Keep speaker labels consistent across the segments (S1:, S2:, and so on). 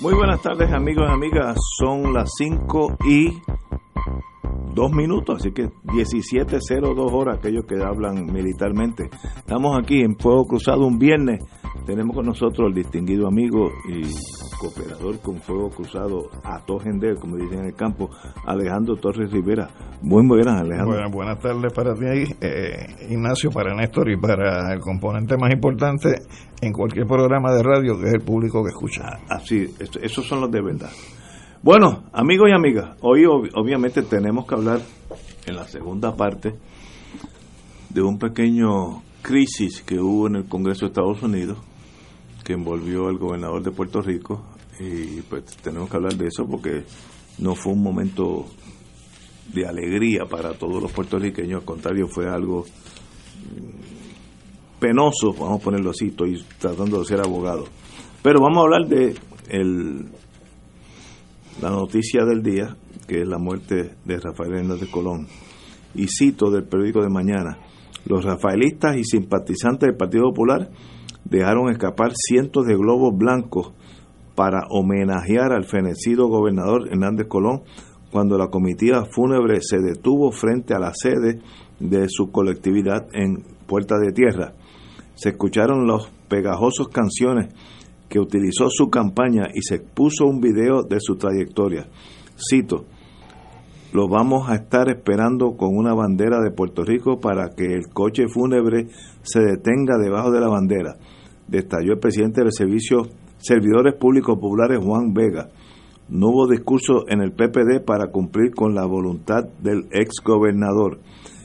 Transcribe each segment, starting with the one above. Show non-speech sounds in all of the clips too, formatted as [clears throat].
S1: Muy buenas tardes amigos y amigas, son las 5 y 2 minutos, así que 17.02 horas aquellos que hablan militarmente. Estamos aquí en Fuego Cruzado un viernes, tenemos con nosotros el distinguido amigo y cooperador con Fuego Cruzado a Tojender, como dicen en el campo, Alejandro Torres Rivera. Buen buenas, Alejandro.
S2: Bueno, buenas tardes para ti, eh, Ignacio, para Néstor y para el componente más importante en cualquier programa de radio, que es el público que escucha.
S1: Así, eso- esos son los de verdad. Bueno, amigos y amigas, hoy ob- obviamente tenemos que hablar en la segunda parte de un pequeño crisis que hubo en el Congreso de Estados Unidos que envolvió al gobernador de Puerto Rico y pues tenemos que hablar de eso porque no fue un momento de alegría para todos los puertorriqueños, al contrario fue algo mm, penoso, vamos a ponerlo así, estoy tratando de ser abogado. Pero vamos a hablar de el, la noticia del día, que es la muerte de Rafael Hernández Colón. Y cito del periódico de mañana, los rafaelistas y simpatizantes del Partido Popular dejaron escapar cientos de globos blancos para homenajear al fenecido gobernador Hernández Colón cuando la comitiva fúnebre se detuvo frente a la sede de su colectividad en Puerta de Tierra. Se escucharon las pegajosos canciones que utilizó su campaña y se puso un video de su trayectoria. Cito, lo vamos a estar esperando con una bandera de Puerto Rico para que el coche fúnebre se detenga debajo de la bandera, detalló el presidente del Servicio Servidores Públicos Populares Juan Vega. No hubo discurso en el PPD para cumplir con la voluntad del ex gobernador.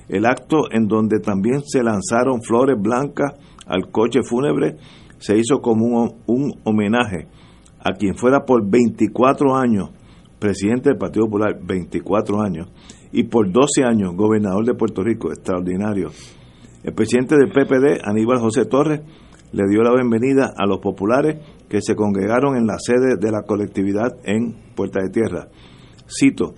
S1: El acto en donde también se lanzaron flores blancas al coche fúnebre se hizo como un, homenaje a quien fuera por 24 años presidente del Partido Popular, 24 años, y por 12 años gobernador de Puerto Rico, extraordinario. El presidente del PPD, Aníbal José Torres, le dio la bienvenida a los populares que se congregaron en la sede de la colectividad en Puerta de Tierra. Cito,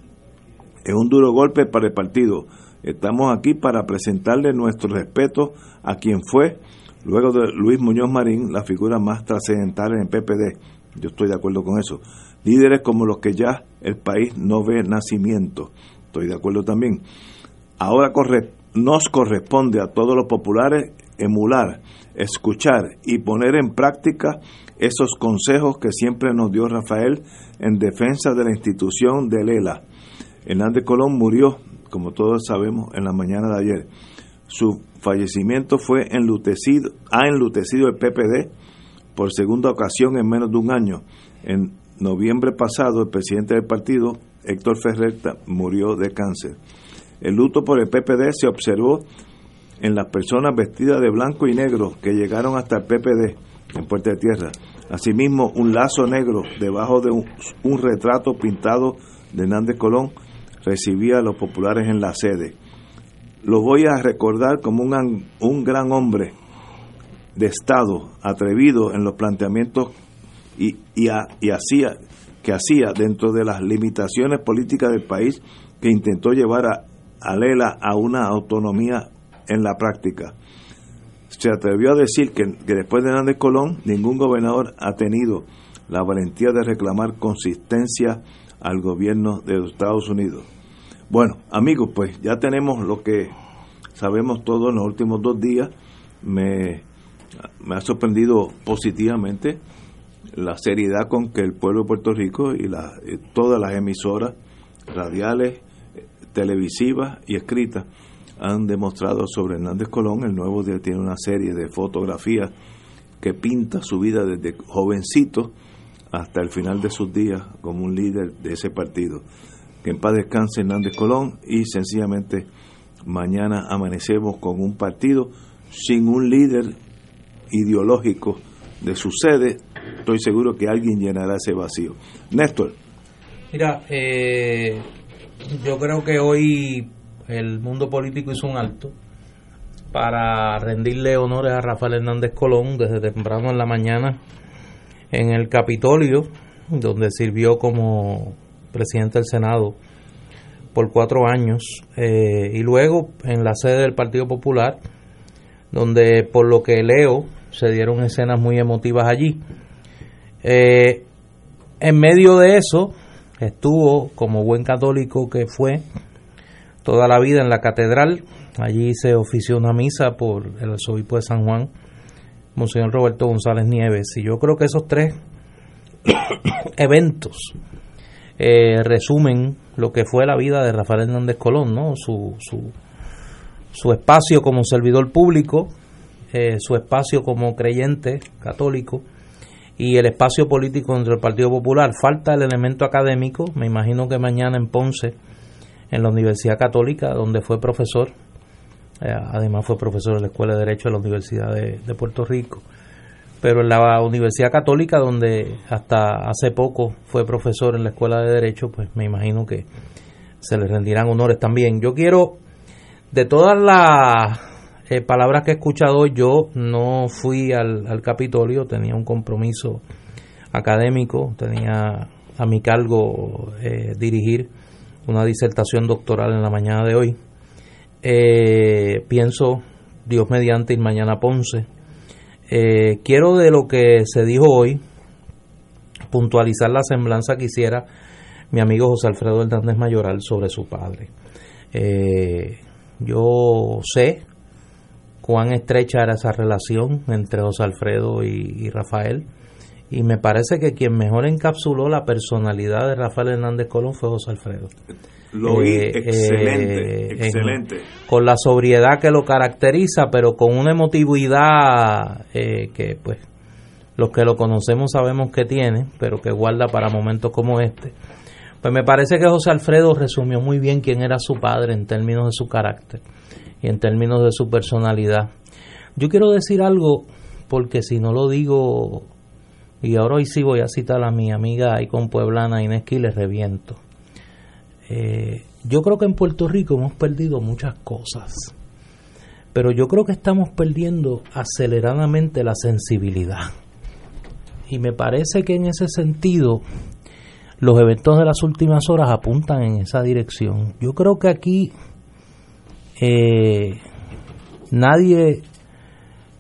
S1: es un duro golpe para el partido. Estamos aquí para presentarle nuestro respeto a quien fue, luego de Luis Muñoz Marín, la figura más trascendental en el PPD. Yo estoy de acuerdo con eso. Líderes como los que ya el país no ve nacimiento. Estoy de acuerdo también. Ahora nos corresponde a todos los populares emular, escuchar y poner en práctica esos consejos que siempre nos dio Rafael en defensa de la institución de Lela. Hernández Colón murió, como todos sabemos, en la mañana de ayer. Su fallecimiento fue enlutecido, ha enlutecido el PPD por segunda ocasión en menos de un año. En noviembre pasado, el presidente del partido, Héctor Ferrer, murió de cáncer. El luto por el PPD se observó en las personas vestidas de blanco y negro que llegaron hasta el PPD en Puerta de Tierra. Asimismo, un lazo negro debajo de un, un retrato pintado de Hernández Colón recibía a los populares en la sede. Lo voy a recordar como un, un gran hombre de Estado, atrevido en los planteamientos y, y, a- y hacía que hacía dentro de las limitaciones políticas del país que intentó llevar a, a Lela a una autonomía en la práctica. Se atrevió a decir que, que después de Hernández Colón ningún gobernador ha tenido la valentía de reclamar consistencia al gobierno de los Estados Unidos. Bueno, amigos, pues ya tenemos lo que sabemos todos en los últimos dos días. Me, ha sorprendido positivamente la seriedad con que el pueblo de Puerto Rico y la, eh, todas las emisoras radiales, eh, televisivas y escritas han demostrado sobre Hernández Colón. El Nuevo Día tiene una serie de fotografías que pinta su vida desde jovencito hasta el final de sus días como un líder de ese partido. Que en paz descanse Hernández Colón y sencillamente mañana amanecemos con un partido sin un líder ideológico de su sede, estoy seguro que alguien llenará ese vacío. Néstor.
S3: Mira, eh, yo creo que hoy el mundo político hizo un alto para rendirle honores a Rafael Hernández Colón desde temprano en la mañana en el Capitolio, donde sirvió como presidente del Senado por cuatro años, eh, y luego en la sede del Partido Popular, donde por lo que leo se dieron escenas muy emotivas allí. Eh, en medio de eso estuvo, como buen católico que fue, toda la vida en la catedral. Allí se ofició una misa por el arzobispo de San Juan, Monseñor Roberto González Nieves. Y yo creo que esos tres [coughs] eventos eh, resumen lo que fue la vida de Rafael Hernández Colón, ¿no? Su, su, su espacio como servidor público, eh, su espacio como creyente católico y el espacio político dentro del Partido Popular. Falta el elemento académico, me imagino que mañana en Ponce, en la Universidad Católica, donde fue profesor, eh, además fue profesor de la Escuela de Derecho de la Universidad de, Puerto Rico, pero en la Universidad Católica, donde hasta hace poco fue profesor en la Escuela de Derecho, pues me imagino que se le rendirán honores también. Yo quiero, de todas las eh, palabras que he escuchado, yo no fui al, Capitolio, tenía un compromiso académico, tenía a mi cargo eh, dirigir una disertación doctoral en la mañana de hoy. Eh, pienso, Dios mediante, ir mañana a Ponce. Quiero de lo que se dijo hoy puntualizar la semblanza que hiciera mi amigo José Alfredo Hernández Mayoral sobre su padre. yo sé cuán estrecha era esa relación entre José Alfredo y, Rafael. Y me parece que quien mejor encapsuló la personalidad de Rafael Hernández Colón fue José Alfredo.
S1: Lo vi eh, excelente, eh, excelente.
S3: con la sobriedad que lo caracteriza, pero con una emotividad eh, que, pues, los que lo conocemos sabemos que tiene, pero que guarda para momentos como este. Pues me parece que José Alfredo resumió muy bien quién era su padre en términos de su carácter y en términos de su personalidad. Yo quiero decir algo, porque si no lo digo, y ahora hoy sí voy a citar a mi amiga con Pueblana Inés y le reviento. Eh, yo creo que en Puerto Rico hemos perdido muchas cosas, pero yo creo que estamos perdiendo aceleradamente la sensibilidad. Y me parece que en ese sentido los eventos de las últimas horas apuntan en esa dirección. Yo creo que aquí eh, nadie,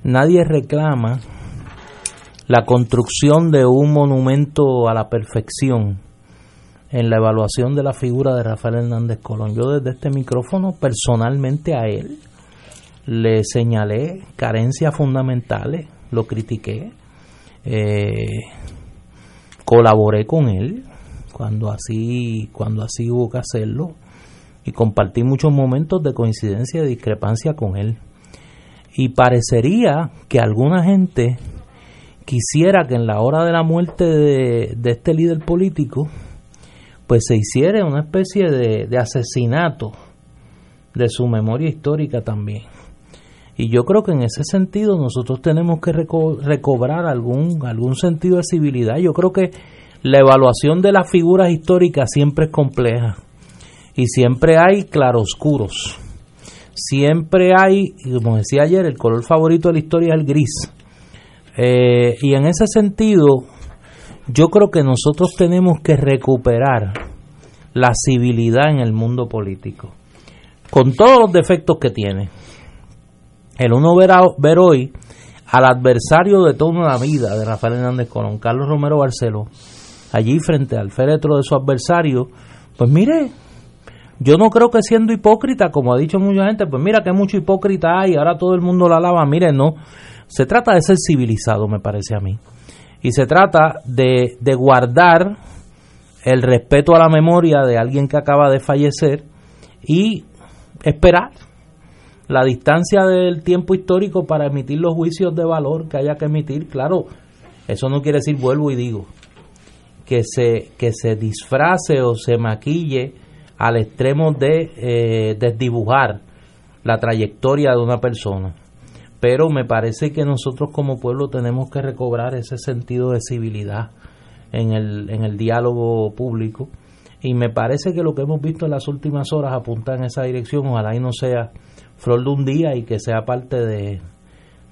S3: nadie reclama la construcción de un monumento a la perfección en la evaluación de la figura de Rafael Hernández Colón. Yo desde este micrófono personalmente a él le señalé carencias fundamentales, lo critiqué, eh, colaboré con él cuando así, cuando así hubo que hacerlo y compartí muchos momentos de coincidencia y discrepancia con él. Y parecería que alguna gente quisiera que en la hora de la muerte de, este líder político, pues se hiciera una especie de, de asesinato de su memoria histórica también. Y yo creo que en ese sentido nosotros tenemos que recobrar algún, algún sentido de civilidad. Yo creo que la evaluación de las figuras históricas siempre es compleja y siempre hay claroscuros. Siempre hay, como decía ayer, el color favorito de la historia es el gris. Eh, y en ese sentido, yo creo que nosotros tenemos que recuperar la civilidad en el mundo político, con todos los defectos que tiene. El uno ver, ver hoy al adversario de toda una vida de Rafael Hernández Colón, Carlos Romero Barceló, allí frente al féretro de su adversario, pues mire, yo no creo que siendo hipócrita, como ha dicho mucha gente, pues mira que mucho hipócrita hay, ahora todo el mundo la lava. Mire, no. Se trata de ser civilizado, me parece a mí. Y se trata de, de guardar el respeto a la memoria de alguien que acaba de fallecer y esperar la distancia del tiempo histórico para emitir los juicios de valor que haya que emitir. Claro, eso no quiere decir, vuelvo y digo, que se, que se disfrace o se maquille al extremo de eh, desdibujar la trayectoria de una persona. Pero me parece que nosotros como pueblo tenemos que recobrar ese sentido de civilidad en el, en el diálogo público. Y me parece que lo que hemos visto en las últimas horas apunta en esa dirección. Ojalá y no sea flor de un día y que sea parte de,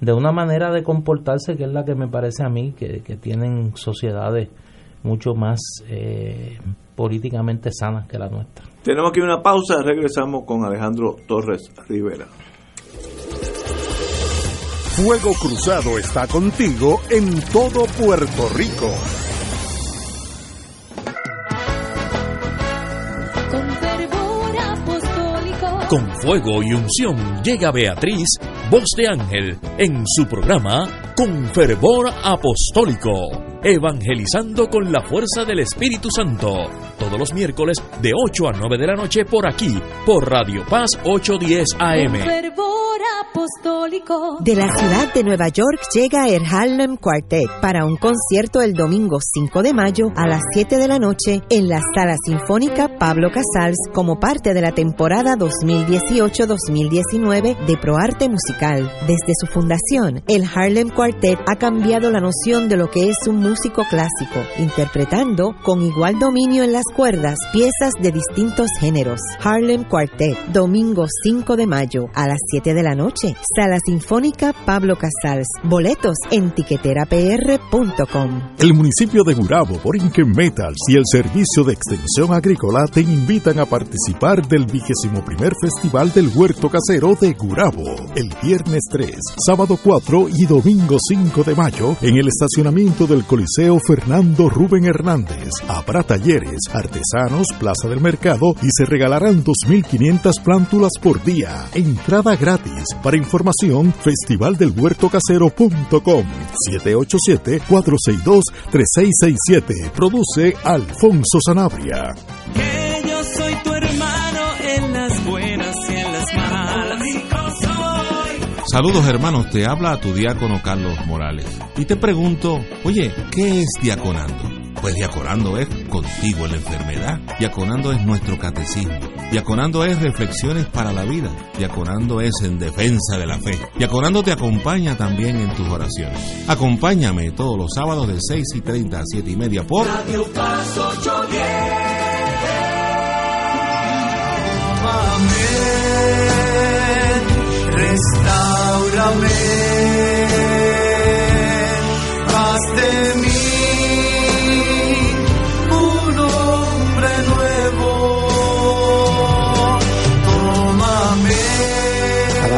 S3: de una manera de comportarse que es la que me parece a mí, que, tienen sociedades mucho más eh, políticamente sanas que la nuestra.
S1: Tenemos aquí una pausa, regresamos con Alejandro Torres Rivera.
S4: Fuego Cruzado está contigo en todo Puerto Rico.
S5: Con fervor apostólico.
S6: Con fuego y unción llega Beatriz, voz de ángel, en su programa Con fervor apostólico evangelizando con la fuerza del Espíritu Santo, todos los miércoles de 8 a 9 de la noche por aquí, por Radio Paz 810 AM.
S5: Apostólico.
S7: De la ciudad de Nueva York llega el Harlem Quartet para un concierto el domingo 5 de mayo a las 7 de la noche en la Sala Sinfónica Pablo Casals como parte de la temporada 2018-2019 de ProArte Musical. Desde su fundación, el Harlem Quartet ha cambiado la noción de lo que es un músico clásico, interpretando con igual dominio en las cuerdas piezas de distintos géneros. Harlem Quartet, domingo 5 de mayo a las 7 de la noche. Sala Sinfónica Pablo Casals. Boletos en tiqueterapr.com.
S8: El municipio de Gurabo, por Inque Metals y el Servicio de Extensión Agrícola te invitan a participar del vigésimo primer Festival del Huerto Casero de Gurabo, el viernes 3, sábado 4 y domingo 5 de mayo en el estacionamiento del Coliseo Fernando Rubén Hernández. Habrá talleres, artesanos, plaza del mercado y se regalarán 2.500 plántulas por día. Entrada gratis. Para información, festivaldelhuertocasero.com 787-462-3667. Produce Alfonso Sanabria.
S9: Que yo soy tu hermano en las buenas y en las malas.
S10: Saludos hermanos, te habla tu diácono Carlos Morales. Y te pregunto, oye, ¿qué es diaconando? Pues diaconando es contigo en la enfermedad. Diaconando es nuestro catecismo. Diaconando es reflexiones para la vida. Diaconando es en defensa de la fe. Diaconando te acompaña también en tus oraciones. Acompáñame todos los sábados de 6 y 30 a 7 y media por
S9: Radio Paz 810. Restaurame, haz de mí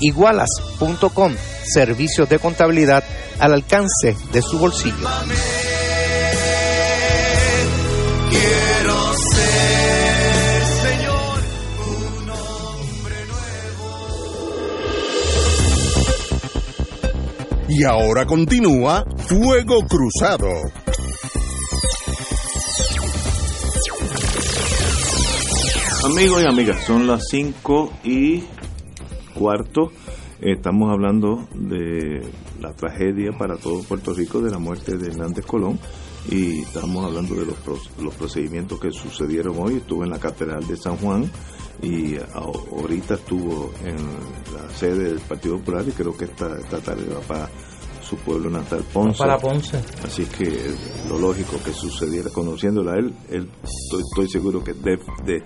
S11: Igualas.com, servicios de contabilidad al alcance de su bolsillo.
S9: Quiero ser, Señor, un hombre
S4: Y ahora continúa Fuego Cruzado.
S1: Amigos y amigas, son las 5 y cuarto. Estamos hablando de la tragedia para todo Puerto Rico de la muerte de Hernández Colón y estamos hablando de los, pro- los procedimientos que sucedieron hoy. Estuvo en la Catedral de San Juan y ahorita estuvo en la sede del Partido Popular y creo que esta, esta tarde va para su pueblo natal, Ponce.
S3: Para Ponce.
S1: Así que lo lógico que sucediera, conociéndola a él, él estoy, estoy seguro que de- de-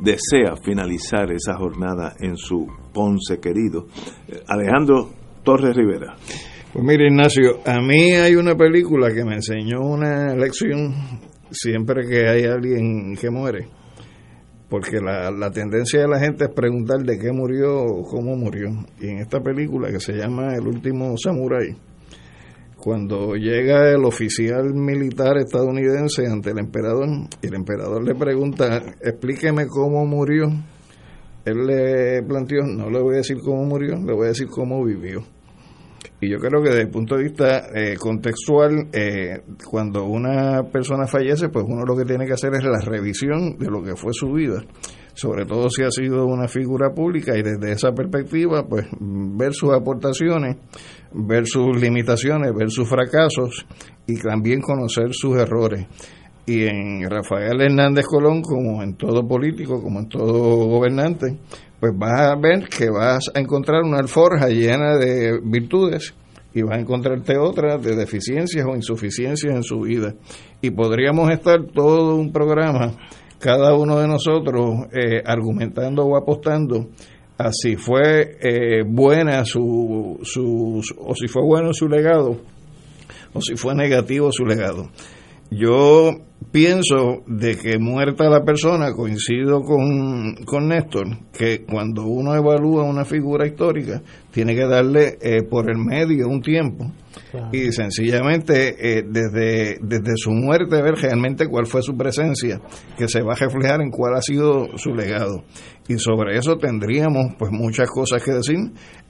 S1: desea finalizar esa jornada en su Ponce querido. Eh, Alejandro Torres Rivera.
S2: Pues mire, Ignacio, a mí hay una película que me enseñó una lección siempre que hay alguien que muere. Porque la, la tendencia de la gente es preguntar de qué murió o cómo murió. Y en esta película que se llama El último samurái, cuando llega el oficial militar estadounidense ante el emperador, y el emperador le pregunta, explíqueme cómo murió, él le planteó, no le voy a decir cómo murió, le voy a decir cómo vivió. Y yo creo que desde el punto de vista eh, contextual, eh, cuando una persona fallece, pues uno lo que tiene que hacer es la revisión de lo que fue su vida, sobre todo si ha sido una figura pública y desde esa perspectiva, pues ver sus aportaciones, ver sus limitaciones, ver sus fracasos y también conocer sus errores. Y en Rafael Hernández Colón, como en todo político, como en todo gobernante, pues vas a ver que vas a encontrar una alforja llena de virtudes y vas a encontrarte otras de deficiencias o insuficiencias en su vida. Y podríamos estar todo un programa, cada uno de nosotros, eh, argumentando o apostando a si fue eh, buena su, su, o si fue bueno su legado, o si fue negativo su legado. Yo pienso de que muerta la persona, coincido con, con Néstor, que cuando uno evalúa una figura histórica, tiene que darle eh, por el medio un tiempo y sencillamente eh, desde, desde su muerte ver realmente cuál fue su presencia, que se va a reflejar en cuál ha sido su legado. Y sobre eso tendríamos pues muchas cosas que decir.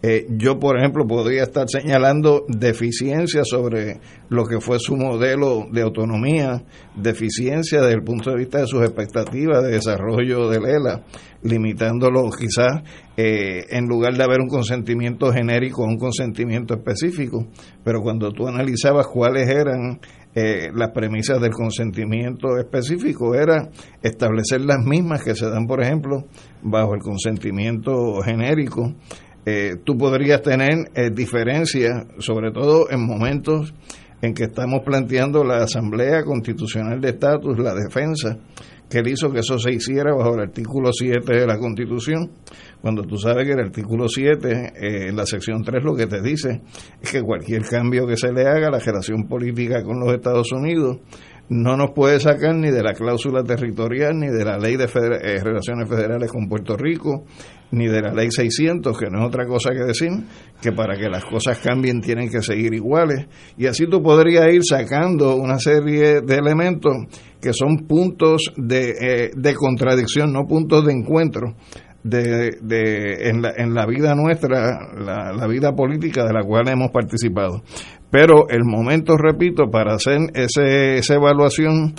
S2: Eh, yo, por ejemplo, podría estar señalando deficiencias sobre lo que fue su modelo de autonomía, deficiencias desde el punto de vista de sus expectativas de desarrollo de Lela, limitándolo quizás eh, en lugar de haber un consentimiento genérico, un consentimiento específico. Pero cuando tú analizabas cuáles eran eh, las premisas del consentimiento específico, era establecer las mismas que se dan, por ejemplo, bajo el consentimiento genérico. Eh, tú podrías tener diferencias, sobre todo en momentos en que estamos planteando la Asamblea Constitucional de Estatus, la defensa, que él hizo que eso se hiciera bajo el artículo 7 de la Constitución, cuando tú sabes que el artículo 7, eh, en la sección 3, lo que te dice es que cualquier cambio que se le haga a la relación política con los Estados Unidos no nos puede sacar ni de la cláusula territorial, ni de la ley de eh, relaciones federales con Puerto Rico, ni de la ley 600, que no es otra cosa que decir que para que las cosas cambien tienen que seguir iguales. Y así tú podrías ir sacando una serie de elementos que son puntos de, eh, de contradicción, no puntos de encuentro. De, de, en, la, en la vida nuestra, la, vida política de la cual hemos participado. Pero el momento, repito, para hacer ese, esa evaluación,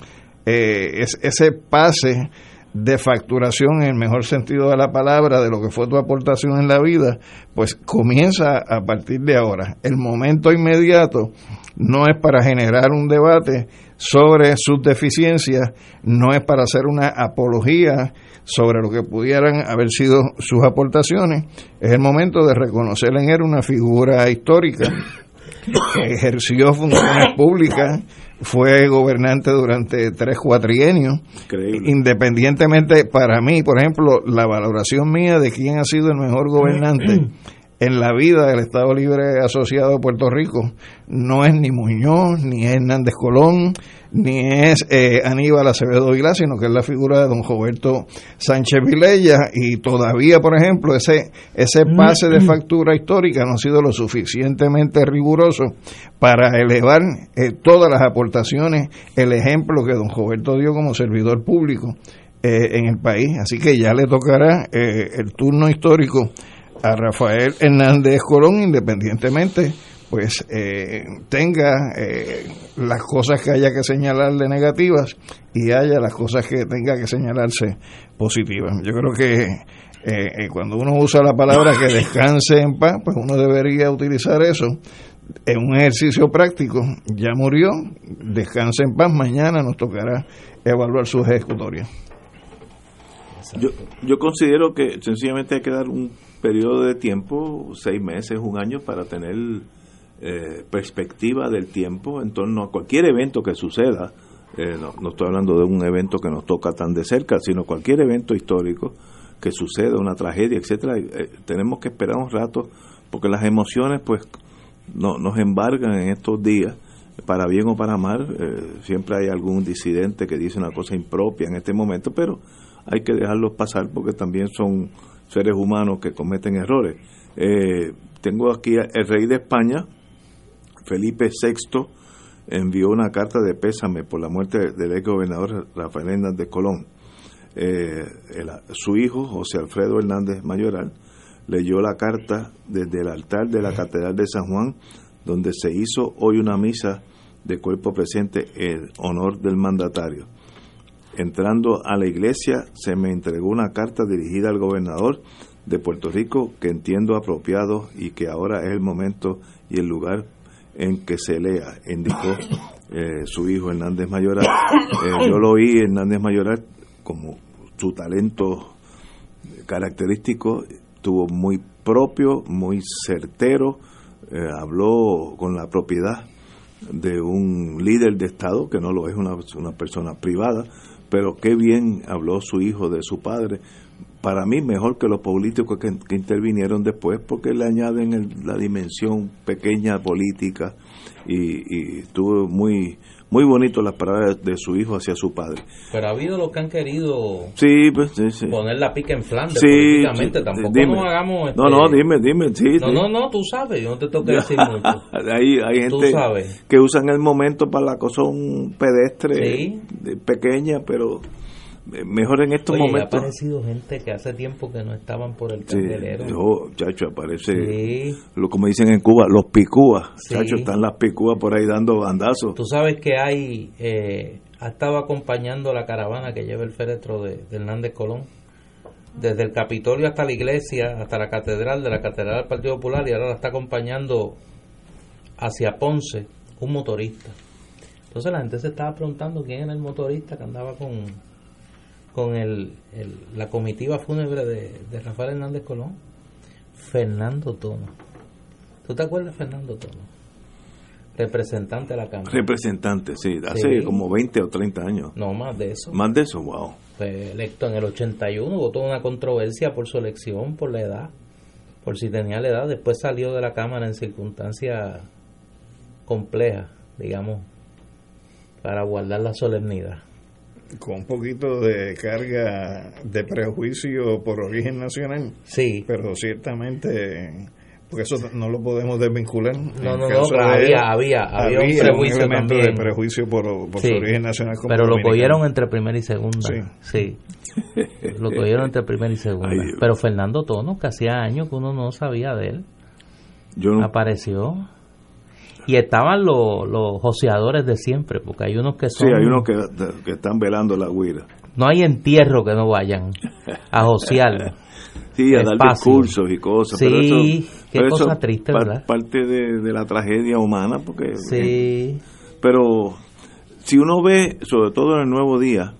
S2: eh, es, ese pase de facturación en el mejor sentido de la palabra de lo que fue tu aportación en la vida, pues comienza a partir de ahora. El momento inmediato no es para generar un debate sobre sus deficiencias, no es para hacer una apología sobre lo que pudieran haber sido sus aportaciones, es el momento de reconocer en él una figura histórica que ejerció funciones públicas, fue gobernante durante tres cuatrienios. Independientemente, para mí, por ejemplo, la valoración mía de quién ha sido el mejor gobernante [clears throat] [clears throat] en la vida del Estado Libre Asociado de Puerto Rico no es ni Muñoz, ni Hernández Colón, ni es eh, Aníbal Acevedo Vilá, sino que es la figura de don Roberto Sánchez Vilella y todavía, por ejemplo, ese, ese pase de factura histórica no ha sido lo suficientemente riguroso para elevar eh, todas las aportaciones, el ejemplo que don Roberto dio como servidor público eh, en el país. Así que ya le tocará el turno histórico a Rafael Hernández Colón, independientemente, pues eh, tenga eh, las cosas que haya que señalarle negativas y haya las cosas que tenga que señalarse positivas. Yo creo que eh, cuando uno usa la palabra que descanse en paz, pues uno debería utilizar eso en un ejercicio práctico. Ya murió, descanse en paz, mañana nos tocará evaluar su
S1: Yo, yo considero que sencillamente hay que dar un periodo de tiempo, seis meses, un año, para tener eh, perspectiva del tiempo en torno a cualquier evento que suceda. Eh, no, estoy hablando de un evento que nos toca tan de cerca, sino cualquier evento histórico que suceda, una tragedia, etcétera. Eh, tenemos que esperar un rato porque las emociones, pues, no, nos embargan en estos días para bien o para mal, siempre hay algún disidente que dice una cosa impropia en este momento, pero hay que dejarlos pasar porque también son seres humanos que cometen errores. Eh, tengo aquí el rey de España, Felipe VI, envió una carta de pésame por la muerte del ex gobernador Rafael Hernández de Colón. eh, su hijo, José Alfredo Hernández Mayoral, leyó la carta desde el altar de la Catedral de San Juan, donde se hizo hoy una misa de cuerpo presente en honor del mandatario. Entrando a la iglesia se me entregó una carta dirigida al gobernador de Puerto Rico que entiendo apropiado y que ahora es el momento y el lugar en que se lea, indicó eh, su hijo Hernández Mayoral. Eh, yo lo oí, Hernández Mayoral, como su talento característico, tuvo muy propio, muy certero, eh, habló con la propiedad de un líder de Estado, que no lo es una, una persona privada, pero qué bien habló su hijo de su padre. Para mí, mejor que los políticos que, que intervinieron después, porque le añaden el- la dimensión pequeña política y, y estuvo muy muy bonito las palabras de su hijo hacia su padre.
S3: Pero ha habido los que han querido
S1: Sí, pues, sí, sí.
S3: poner la pica en Flandes políticamente. Tampoco
S1: dime.
S3: nos hagamos.
S1: No,
S3: este,
S1: no, dime, dime, sí,
S3: No, no, no, tú sabes, yo no te tengo que decir [laughs] mucho.
S1: hay, hay gente que usan el momento para la cosa un pedestre pequeña, pero mejor en estos
S3: Oye, ha
S1: momentos.
S3: aparecido gente que hace tiempo que no estaban por el
S1: Sí,
S3: candelero.
S1: yo, chacho, aparece,
S3: Sí.
S1: lo como dicen en Cuba, los picúas.
S3: Sí.
S1: Chacho, están las picúas por ahí dando bandazos.
S3: Tú sabes que hay, eh, ha estado acompañando la caravana que lleva el féretro de, de Hernández Colón, desde el Capitolio hasta la iglesia, hasta la catedral, de la catedral del Partido Popular, y ahora la está acompañando hacia Ponce un motorista. Entonces la gente se estaba preguntando quién era el motorista que andaba con, con el, el- la comitiva fúnebre de, de Rafael Hernández Colón. Fernando Tono. ¿Tú te acuerdas de Fernando Tono? Representante de la Cámara.
S1: Representantes, sí, hace
S3: Sí.
S1: como 20 o 30 años.
S3: No más de eso.
S1: Más de eso, wow.
S3: Fue electo en el 81, hubo toda una controversia por su elección, por la edad, por si tenía la edad. Después salió de la Cámara en circunstancias complejas, digamos, para guardar la solemnidad.
S2: Con un poquito de carga de prejuicio por origen nacional.
S3: Sí.
S2: Pero ciertamente, porque eso no lo podemos desvincular.
S3: No, no, no, pero había-
S2: él,
S3: había- había un prejuicio
S2: elemento
S3: también.
S2: de prejuicio por, por
S3: Sí.
S2: su origen nacional. como
S3: Pero lo cogieron entre primera y segunda.
S2: Sí.
S3: Sí. Lo cogieron entre primera y segunda.
S1: Ay.
S3: Pero Fernando Tono, que hacía años que uno no sabía de él,
S1: Yo no-
S3: apareció. Y estaban los, los joseadores de siempre, porque hay unos que
S1: sí,
S3: son...
S1: hay unos que, que están velando la huira.
S3: No hay entierro que no vayan a josear. [laughs]
S1: Sí, a dar discursos y cosas.
S3: Sí,
S1: pero eso,
S3: qué
S1: pero
S3: cosa
S1: eso
S3: triste,
S1: pa-
S3: ¿verdad?
S1: Parte de, de la tragedia humana, porque.
S3: Sí.
S1: Pero si uno ve, sobre todo en el Nuevo Día,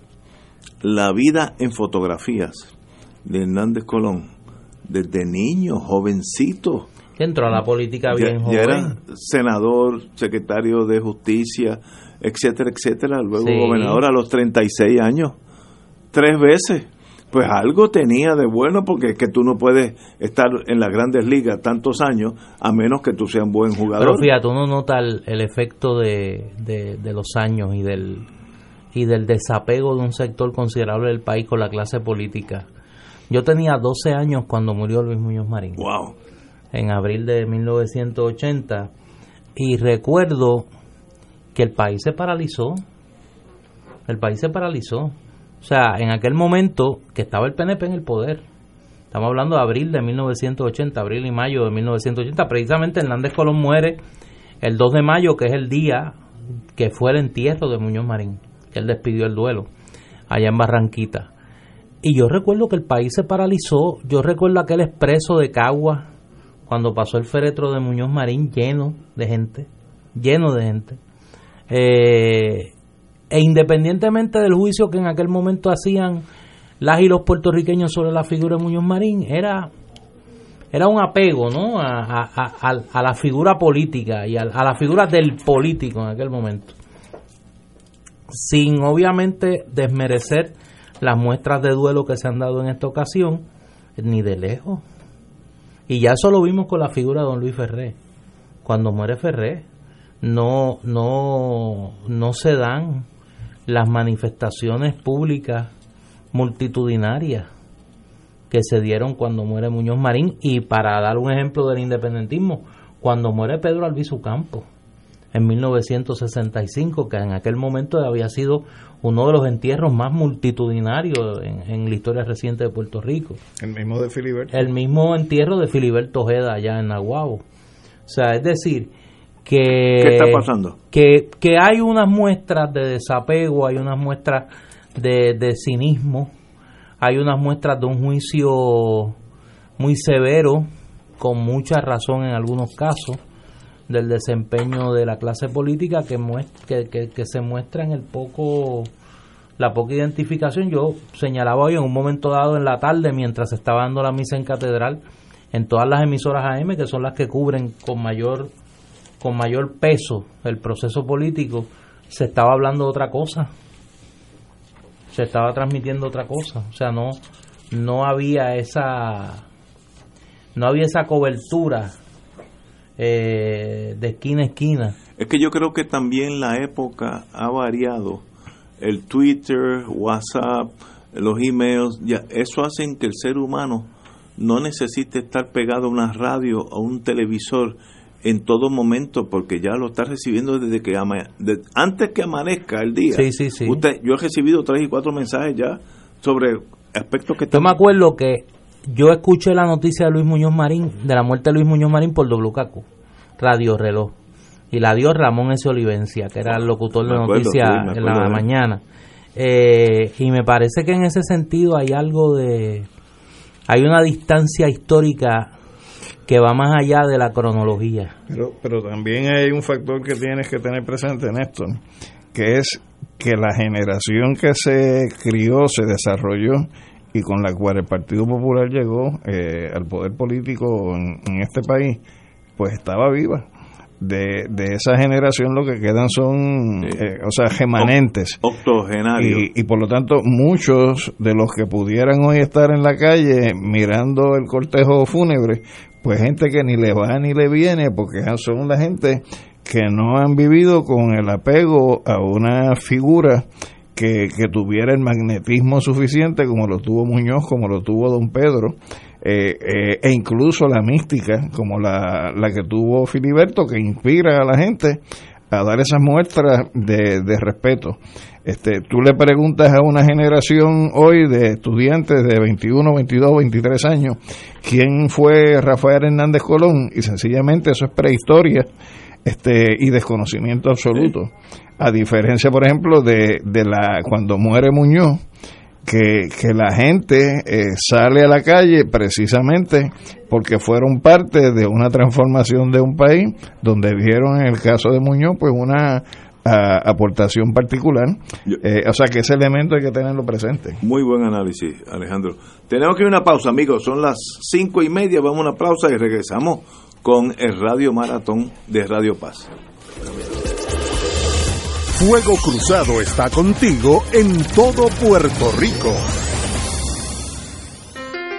S1: la vida en fotografías de Hernández Colón, desde niño, jovencito.
S3: Entró a la política
S1: Ya,
S3: bien
S1: ya
S3: joven.
S1: era senador, secretario de justicia, etcétera, etcétera. Luego
S3: Sí.
S1: gobernador a los 36 años, tres veces. Pues algo tenía de bueno porque es que tú no puedes estar en las grandes ligas tantos años a menos que tú seas un buen jugador.
S3: Pero fíjate, uno nota el, el efecto de, de, de los años y del, y del desapego de un sector considerable del país con la clase política. Yo tenía 12 años cuando murió Luis Muñoz Marín.
S1: Wow.
S3: En abril de 1980. Y recuerdo que el país se paralizó. El país se paralizó. O sea, en aquel momento que estaba el PNP en el poder. Estamos hablando de abril de 1980, abril y mayo de 1980. Precisamente Hernández Colón muere el 2 de mayo, que es el día que fue el entierro de Muñoz Marín, que él despidió el duelo allá en Barranquita. Y yo recuerdo que el país se paralizó. Yo recuerdo aquel expreso de Cagua cuando pasó el féretro de Muñoz Marín lleno de gente, lleno de gente. Eh, e independientemente del juicio que en aquel momento hacían las y los puertorriqueños sobre la figura de Muñoz Marín, era, era un apego ¿no? a, a- a- a- la figura política y a la figura del político en aquel momento. Sin obviamente desmerecer las muestras de duelo que se han dado en esta ocasión, ni de lejos. Y ya eso lo vimos con la figura de don Luis Ferré. Cuando muere Ferré, no, no, no se dan las manifestaciones públicas multitudinarias que se dieron cuando muere Muñoz Marín y para dar un ejemplo del independentismo, cuando muere Pedro Albizu Campos, en 1965, que en aquel momento había sido uno de los entierros más multitudinarios en, la historia reciente de Puerto Rico.
S2: El mismo de Filiberto.
S3: El mismo entierro de Filiberto Ojeda allá en Nahuabo. O sea, es decir, que...
S1: ¿Qué está pasando?
S3: Que, que hay unas muestras de desapego, hay unas muestras de, de cinismo, hay unas muestras de un juicio muy severo, con mucha razón en algunos casos, del desempeño de la clase política que, que, que, se muestra en el poco la poca identificación. Yo señalaba hoy en un momento dado en la tarde, mientras estaba dando la misa en catedral, en todas las emisoras AM, que son las que cubren con mayor, con mayor peso el proceso político, se estaba hablando de otra cosa. Se estaba transmitiendo otra cosa. O sea, no, no había esa no había esa cobertura eh, de esquina a esquina.
S1: Es que yo creo que también la época ha variado. El Twitter, WhatsApp, los emails, ya, eso hacen que el ser humano no necesite estar pegado a una radio o un televisor en todo momento porque ya lo está recibiendo desde que antes que amanezca el día.
S3: Sí, sí, sí.
S1: Usted, yo he recibido tres y cuatro mensajes ya sobre aspectos que...
S3: Yo me acuerdo que yo escuché la noticia de Luis Muñoz Marín, de la muerte de Luis Muñoz Marín por WKQ, Radio Reloj. Y la dio Ramón S. Olivencia, que era el locutor de noticias en la mañana. Eh, y me parece que en ese sentido hay algo de... Hay una distancia histórica que va más allá de la cronología.
S2: Pero, pero también hay un factor que tienes que tener presente, Néstor, que es que la generación que se crió, se desarrolló y con la cual el Partido Popular llegó eh, al poder político en, este país, pues estaba viva. De, de esa generación lo que quedan son, eh, o sea, gemanentes.
S1: Octogenarios.
S2: Y, y por lo tanto, muchos de los que pudieran hoy estar en la calle mirando el cortejo fúnebre, pues gente que ni le va ni le viene, porque son la gente que no han vivido con el apego a una figura que, tuviera el magnetismo suficiente como lo tuvo Muñoz, como lo tuvo Don Pedro, eh, eh, e incluso la mística como la, la que tuvo Filiberto, que inspira a la gente a dar esas muestras de, de respeto. Este, tú le preguntas a una generación hoy de estudiantes de 21, 22, 23 años quién fue Rafael Hernández Colón y sencillamente eso es prehistoria este y desconocimiento absoluto. A diferencia, por ejemplo, de, de la cuando muere Muñoz, que, que la gente eh, sale a la calle precisamente porque fueron parte de una transformación de un país donde vieron en el caso de Muñoz pues una aportación particular. Eh, o sea que ese elemento hay que tenerlo presente.
S1: Muy buen análisis, Alejandro. Tenemos que ir a una pausa, amigos. Son las cinco y media. Vamos a una pausa y regresamos con el Radio Maratón de Radio Paz.
S4: Fuego Cruzado está contigo en todo Puerto Rico.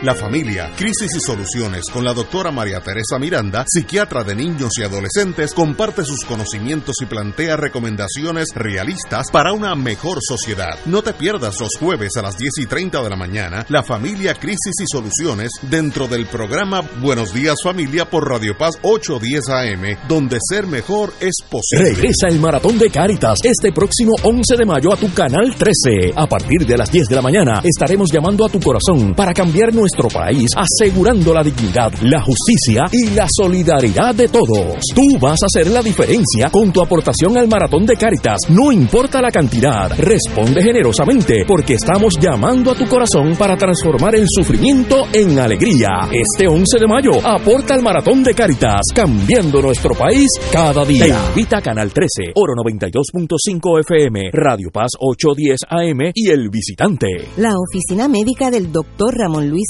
S4: La familia, crisis y soluciones con la doctora María Teresa Miranda, psiquiatra de niños y adolescentes, comparte sus conocimientos y plantea recomendaciones realistas para una mejor sociedad. No te pierdas los jueves a las 10 y 30 de la mañana, la familia, crisis y soluciones dentro del programa Buenos Días Familia por Radio Paz 810 AM, donde ser mejor es posible.
S6: Regresa el Maratón de Cáritas este próximo 11 de mayo a tu canal 13. A partir de las 10 de la mañana estaremos llamando a tu corazón para cambiar nuestra nuestro país, asegurando la dignidad, la justicia y la solidaridad de todos. Tú vas a hacer la diferencia con tu aportación al maratón de Cáritas. No importa la cantidad, responde generosamente porque estamos llamando a tu corazón para transformar el sufrimiento en alegría. Este 11 de mayo, aporta al maratón de Cáritas, cambiando nuestro país cada día. Te invita Canal 13, Oro 92.5 FM, Radio Paz 810 AM y El Visitante.
S7: La oficina médica del doctor Ramón Luis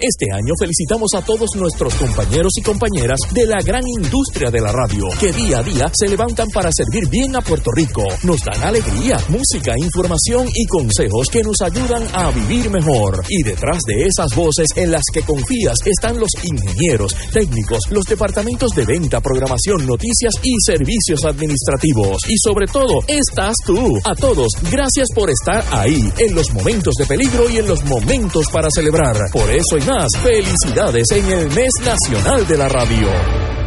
S6: Este año felicitamos a todos nuestros compañeros y compañeras de la gran industria de la radio, que día a día se levantan para servir bien a Puerto Rico. Nos dan alegría, música, información y consejos que nos ayudan a vivir mejor. Y detrás de esas voces en las que confías están los ingenieros, técnicos, los departamentos de venta, programación, noticias y servicios administrativos. Y sobre todo, estás tú. A todos, gracias por estar ahí, en los momentos de peligro y en los momentos para celebrar. Por eso más, felicidades en el mes nacional de la radio.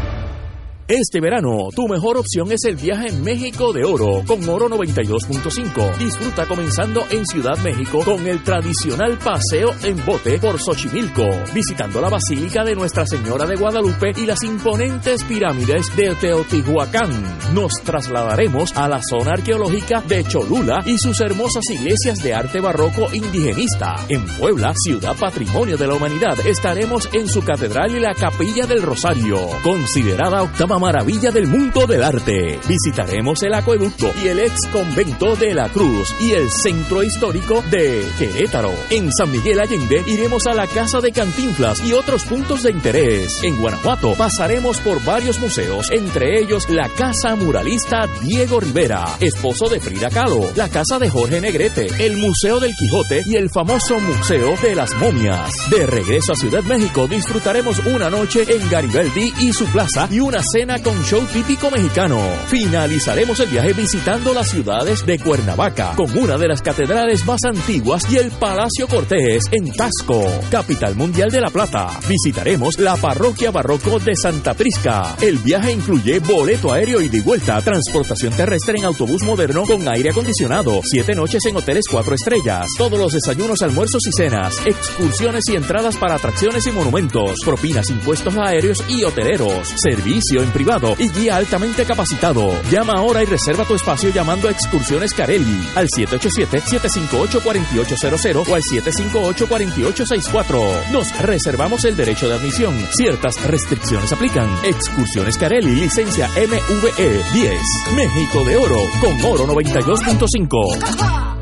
S6: Este verano, tu mejor opción es el viaje en México de Oro con Oro 92.5. Disfruta comenzando en Ciudad México con el tradicional paseo en bote por Xochimilco, visitando la Basílica de Nuestra Señora de Guadalupe y las imponentes pirámides de Teotihuacán. Nos trasladaremos a la zona arqueológica de Cholula y sus hermosas iglesias de arte barroco indigenista. En Puebla, ciudad patrimonio de la humanidad, estaremos en su catedral y la capilla del Rosario, considerada octava maravilla del mundo del arte. Visitaremos el acueducto y el ex convento de la Cruz y el centro histórico de Querétaro. En San Miguel Allende iremos a la casa de Cantinflas y otros puntos de interés. En Guanajuato pasaremos por varios museos, entre ellos la casa muralista Diego Rivera, esposo de Frida Kahlo, la casa de Jorge Negrete, el Museo del Quijote y el famoso Museo de las Momias. De regreso a Ciudad México disfrutaremos una noche en Garibaldi y su plaza y una cena con show típico mexicano. Finalizaremos el viaje visitando las ciudades de Cuernavaca, con una de las catedrales más antiguas y el Palacio Cortés en Tasco, capital mundial de La Plata. Visitaremos la parroquia barroco de Santa Prisca. El viaje incluye boleto aéreo y de vuelta, transportación terrestre en autobús moderno con aire acondicionado, siete noches en hoteles cuatro estrellas, todos los desayunos, almuerzos y cenas, excursiones y entradas para atracciones y monumentos, propinas, impuestos aéreos y hoteleros, servicio en privado y guía altamente capacitado. Llama ahora y reserva tu espacio llamando a Excursiones Carelli al 787-758-4800 o al 758-4864. Nos reservamos el derecho de admisión. Ciertas restricciones aplican. Excursiones Carelli, licencia MVE 10. México de Oro con Oro 92.5.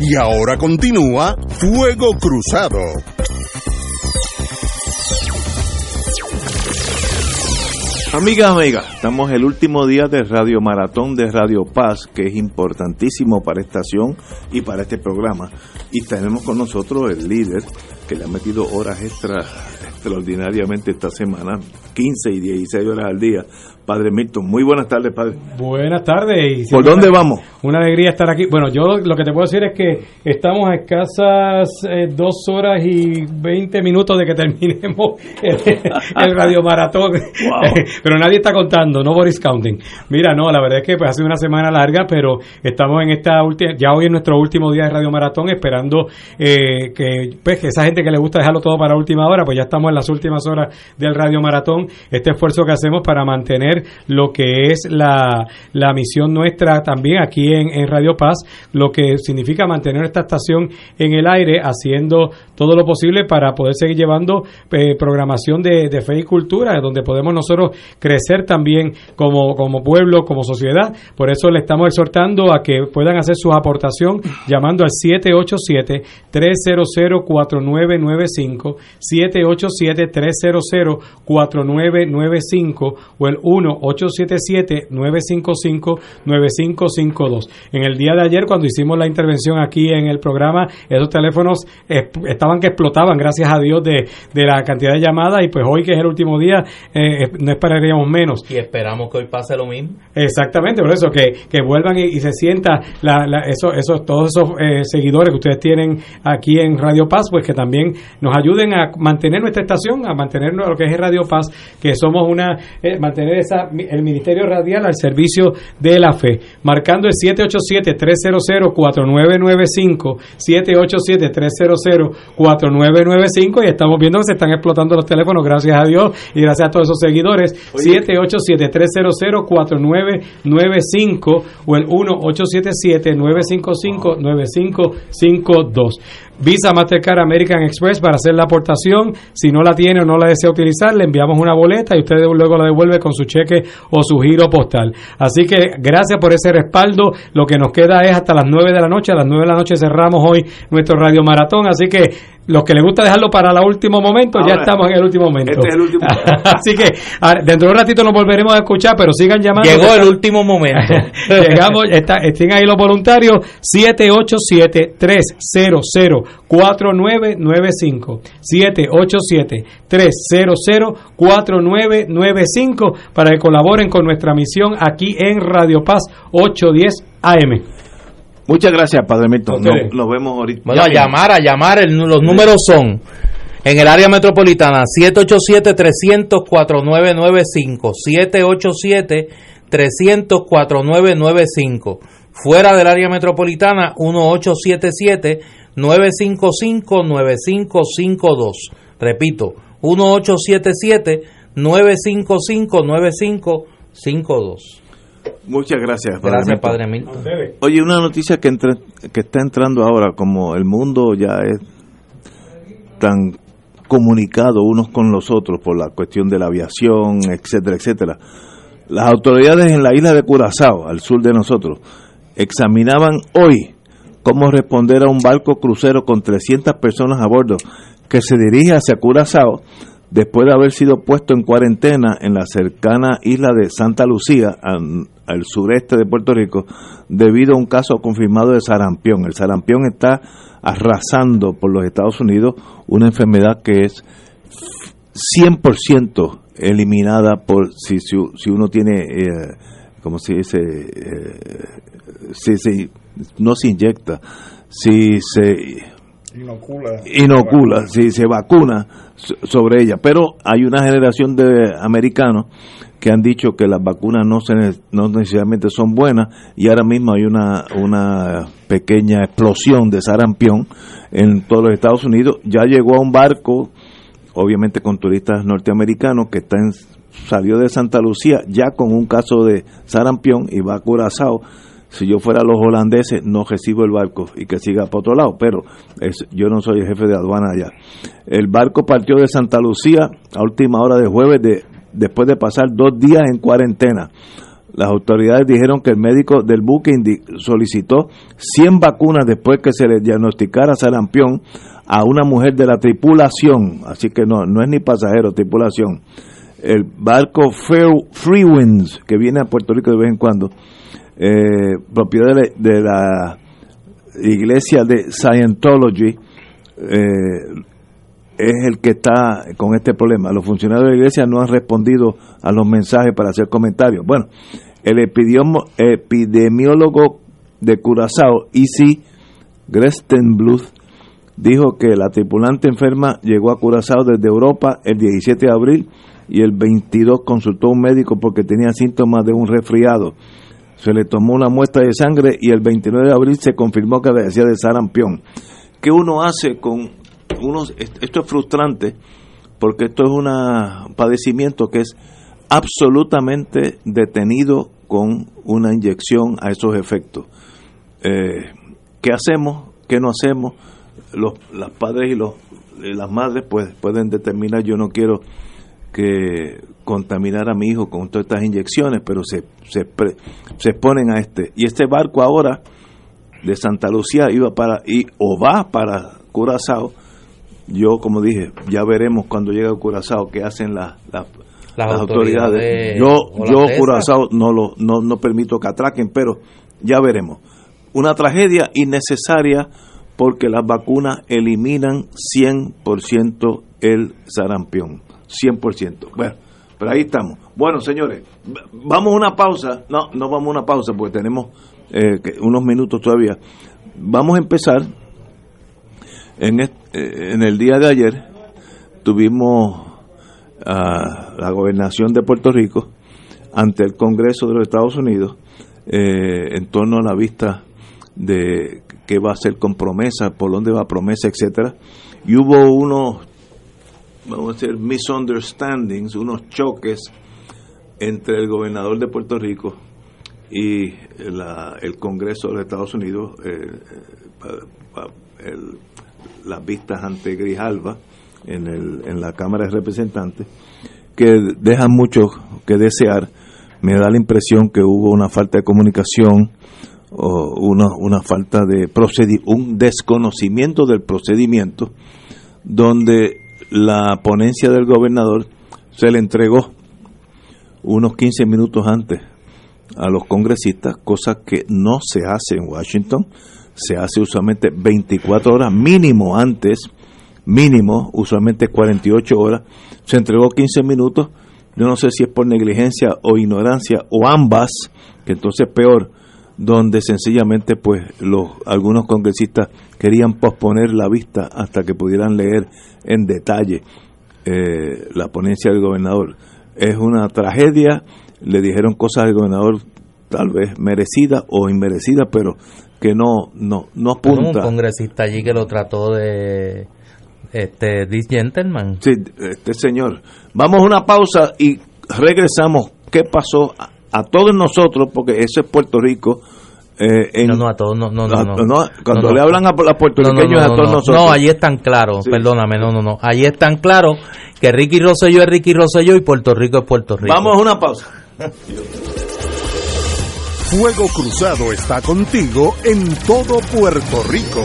S4: Y ahora continúa Fuego Cruzado.
S1: Amigas, amigas, estamos el último día del Radio Maratón de Radio Paz, que es importantísimo para esta estación y para este programa. Y tenemos con nosotros el líder, que le ha metido horas extras extraordinariamente esta semana, 15 y 16 horas al día. Padre Milton, muy buenas tardes, Padre.
S12: Buenas tardes.
S1: ¿Por dónde vamos?
S12: Una alegría estar aquí. Bueno, yo lo que te puedo decir es que estamos a escasas eh, dos horas y 20 minutos de que [laughs] terminemos el, el radiomaratón. [laughs] pero nadie está contando, no Boris Counting. Mira, no, la verdad es que pues, ha sido una semana larga, pero estamos en esta última, ya hoy es nuestro último día de radiomaratón, esperando eh, que, pues, que esa gente que le gusta dejarlo todo para última hora, pues ya estamos en las últimas horas del radiomaratón. Este esfuerzo que hacemos para mantener lo que es la, la misión nuestra también aquí en, en Radio Paz, lo que significa mantener esta estación en el aire, haciendo todo lo posible para poder seguir llevando eh, programación de, de fe y cultura, donde podemos nosotros crecer también como, como pueblo, como sociedad. Por eso le estamos exhortando a que puedan hacer su aportación llamando al 787-300-4995, 787-300-4995 o el 1-877-955-9552. En el día de ayer, cuando hicimos la intervención aquí en el programa, esos teléfonos estaban que explotaban, gracias a Dios, de, de, la cantidad de llamadas. Y pues hoy, que es el último día, eh, no esperaríamos menos.
S3: Y esperamos que hoy pase lo mismo.
S12: Exactamente, por eso, que, que vuelvan y, y se sienta la, la, eso, eso, todos esos eh, seguidores que ustedes tienen aquí en Radio Paz, pues que también nos ayuden a mantener nuestra estación, a mantener lo que es Radio Paz, que somos una, eh, mantener esa, el Ministerio Radial al servicio de la fe. Marcando el 787-300-4995, 787-300-4995, y estamos viendo que se están explotando los teléfonos, gracias a Dios y gracias a todos esos seguidores. 787-300-4995 o el 1-877-955-9552. Visa Mastercard American Express para hacer la aportación. Si no la tiene o no la desea utilizar, le enviamos una boleta y usted luego la devuelve con su cheque o su giro postal. Así que gracias por ese respaldo lo que nos queda es hasta las 9 de la noche. A las 9 de la noche cerramos hoy nuestro radio maratón. Así que los que les gusta dejarlo para el último momento, ya estamos en el último momento.
S1: este es el último. [laughs]
S12: Así que a- dentro de un ratito nos volveremos a escuchar, pero sigan llamando.
S3: Llegó el último momento. [laughs]
S12: Llegamos, está, estén ahí los voluntarios, 787-300-4995. 787-300-4995 para que colaboren con nuestra misión aquí en Radio Paz 810 AM.
S1: Muchas gracias, Padre Milton. Nos, nos vemos ahorita.
S3: Bueno, a llamar, a llamar, el- los números son en el área metropolitana 787-300-4995, 787-300-4995, fuera del área metropolitana 1877-955-9552, repito, 1877-955-9552.
S1: Muchas gracias, Padre
S3: Gracias,
S1: Milton.
S3: Padre Milton.
S1: Oye, una noticia que, entre- que está entrando ahora, como el mundo ya es tan comunicado unos con los otros por la cuestión de la aviación, etcétera, etcétera. Las autoridades en la isla de Curazao, al sur de nosotros, examinaban hoy cómo responder a un barco crucero con 300 personas a bordo que se dirige hacia Curazao después de haber sido puesto en cuarentena en la cercana isla de Santa Lucía, al, sureste de Puerto Rico, debido a un caso confirmado de sarampión. El sarampión está arrasando por los Estados Unidos una enfermedad que es 100% eliminada por si, si, si uno tiene, eh, ¿cómo se dice? Eh, si, si no se inyecta, si se
S2: Inocula.
S1: inocula, si se vacuna so- sobre ella. Pero hay una generación de americanos que han dicho que las vacunas no, se, no necesariamente son buenas y ahora mismo hay una, una pequeña explosión de sarampión en todos los Estados Unidos. Ya llegó a un barco, obviamente con turistas norteamericanos, que está en, salió de Santa Lucía ya con un caso de sarampión y va a Curazao si yo fuera los holandeses no recibo el barco y que siga para otro lado, pero yo no soy el jefe de aduana allá. El barco partió de Santa Lucía a última hora de jueves de, después de pasar dos días en cuarentena. Las autoridades dijeron que el médico del buque solicitó 100 vacunas después que se le diagnosticara sarampión a una mujer de la tripulación, así que no, no es ni pasajero, tripulación. El barco Fair- Free Winds, que viene a Puerto Rico de vez en cuando, eh, propiedad de, de la iglesia de Scientology, eh, es el que está con este problema. Los funcionarios de la iglesia no han respondido a los mensajes para hacer comentarios. Bueno, el epidemiólogo de Curazao, Isi Grestenbluth, dijo que la tripulante enferma llegó a Curazao desde Europa el 17 de abril y el 22 consultó a un médico porque tenía síntomas de un resfriado. Se le tomó una muestra de sangre y el 29 de abril se confirmó que padecía de sarampión. ¿Qué uno hace con unos? Esto es frustrante porque esto es un padecimiento que es absolutamente detenido con una inyección a esos efectos. Eh, ¿Qué hacemos? ¿Qué no hacemos? Los, los padres y, los, y las madres pues pueden determinar, yo no quiero que contaminar a mi hijo con todas estas inyecciones, pero se, se, se exponen a este. Y este barco ahora de Santa Lucía iba para, y, o va para Curazao. Yo, como dije, ya veremos cuando llegue a Curazao qué hacen las, las,
S3: Las
S1: las
S3: autoridades
S1: Yo, yo. Curazao no, lo, no, no permito que atraquen, pero ya veremos. Una tragedia innecesaria porque las vacunas eliminan 100% el sarampión. 100%. Bueno, pero ahí estamos. Bueno, señores, vamos a una pausa. No, no vamos a una pausa porque tenemos eh, unos minutos todavía. Vamos a empezar. En, eh, en el día de ayer tuvimos a la gobernación de Puerto Rico ante el Congreso de los Estados Unidos eh, en torno a la vista de qué va a ser con promesa, por dónde va promesa, etcétera. Y hubo unos, vamos a decir, misunderstandings, unos choques entre el gobernador de Puerto Rico y la- el Congreso de Estados Unidos, eh, el- las vistas ante Grijalva en, el, en la Cámara de Representantes, que dejan mucho que desear. Me da la impresión que hubo una falta de comunicación o una, una falta de procedi un desconocimiento del procedimiento donde la ponencia del gobernador se le entregó unos 15 minutos antes a los congresistas, cosa que no se hace en Washington, se hace usualmente 24 horas mínimo antes, mínimo, usualmente 48 horas, se entregó 15 minutos, yo no sé si es por negligencia o ignorancia o ambas, que entonces peor, donde sencillamente pues los algunos congresistas querían posponer la vista hasta que pudieran leer en detalle eh, la ponencia del gobernador. Es una tragedia, le dijeron cosas al gobernador tal vez merecidas o inmerecidas, pero que no no no apunta.
S3: un congresista allí que lo trató de este this gentleman.
S1: Sí, este señor. Vamos a una pausa y regresamos. ¿Qué pasó a, a todos nosotros? Porque eso es Puerto Rico. Eh, en,
S3: no, no, a todos, no, no, no. no.
S1: cuando
S3: No,
S1: le
S3: no.
S1: hablan a, a puertorriqueños es a todos nosotros.
S3: No, allí están claros,
S1: Sí.
S3: perdóname, no, no, no. Allí están claros que Ricky Rosselló es Ricky Rosselló y Puerto Rico es Puerto Rico.
S1: Vamos a una pausa.
S4: Fuego Cruzado está contigo en todo Puerto Rico.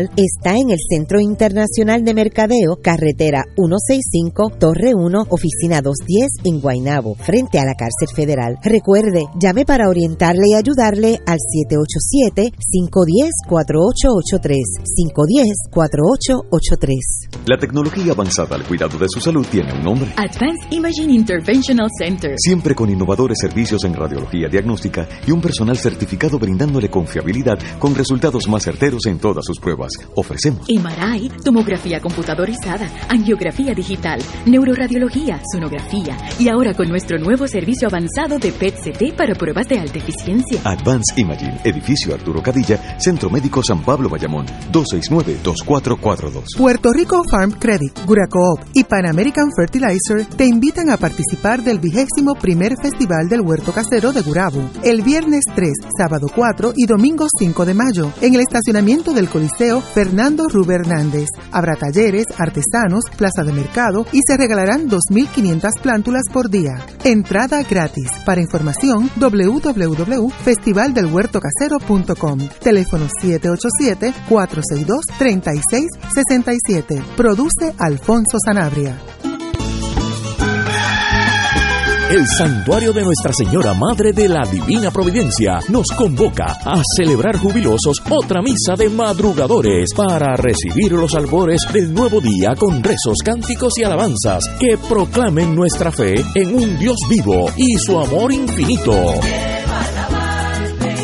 S7: está en el Centro Internacional de Mercadeo, carretera 165, Torre 1, oficina 210 en Guaynabo, frente a la cárcel federal. Recuerde, llame para orientarle y ayudarle al 787-510-4883, 510-4883.
S13: La tecnología avanzada al cuidado de su salud tiene un nombre.
S14: Advanced Imaging Interventional Center.
S13: Siempre con innovadores servicios en radiología diagnóstica y un personal certificado brindándole confiabilidad con resultados más certeros en todas sus pruebas. Ofrecemos
S14: MRI, tomografía computadorizada, angiografía digital, neuroradiología, sonografía y ahora con nuestro nuevo servicio avanzado de PET-CT para pruebas de alta eficiencia.
S13: Advanced Imaging, edificio Arturo Cadilla, Centro Médico San Pablo Bayamón, 269-2442.
S15: Puerto Rico Farm Credit, Guracoop y Pan American Fertilizer te invitan a participar del vigésimo primer Festival del Huerto Casero de Gurabo, el viernes 3, sábado 4 y domingo 5 de mayo, en el estacionamiento del Coliseo Fernando Rubén Hernández. Habrá talleres, artesanos, plaza de mercado y se regalarán 2.500 plántulas por día. Entrada gratis. Para información, www.festivaldelhuertocasero.com. Teléfono 787-462-3667. Produce Alfonso Sanabria.
S6: El Santuario de Nuestra Señora Madre de la Divina Providencia nos convoca a celebrar jubilosos otra misa de madrugadores para recibir los albores del nuevo día con rezos, cánticos y alabanzas que proclamen nuestra fe en un Dios vivo y su amor infinito.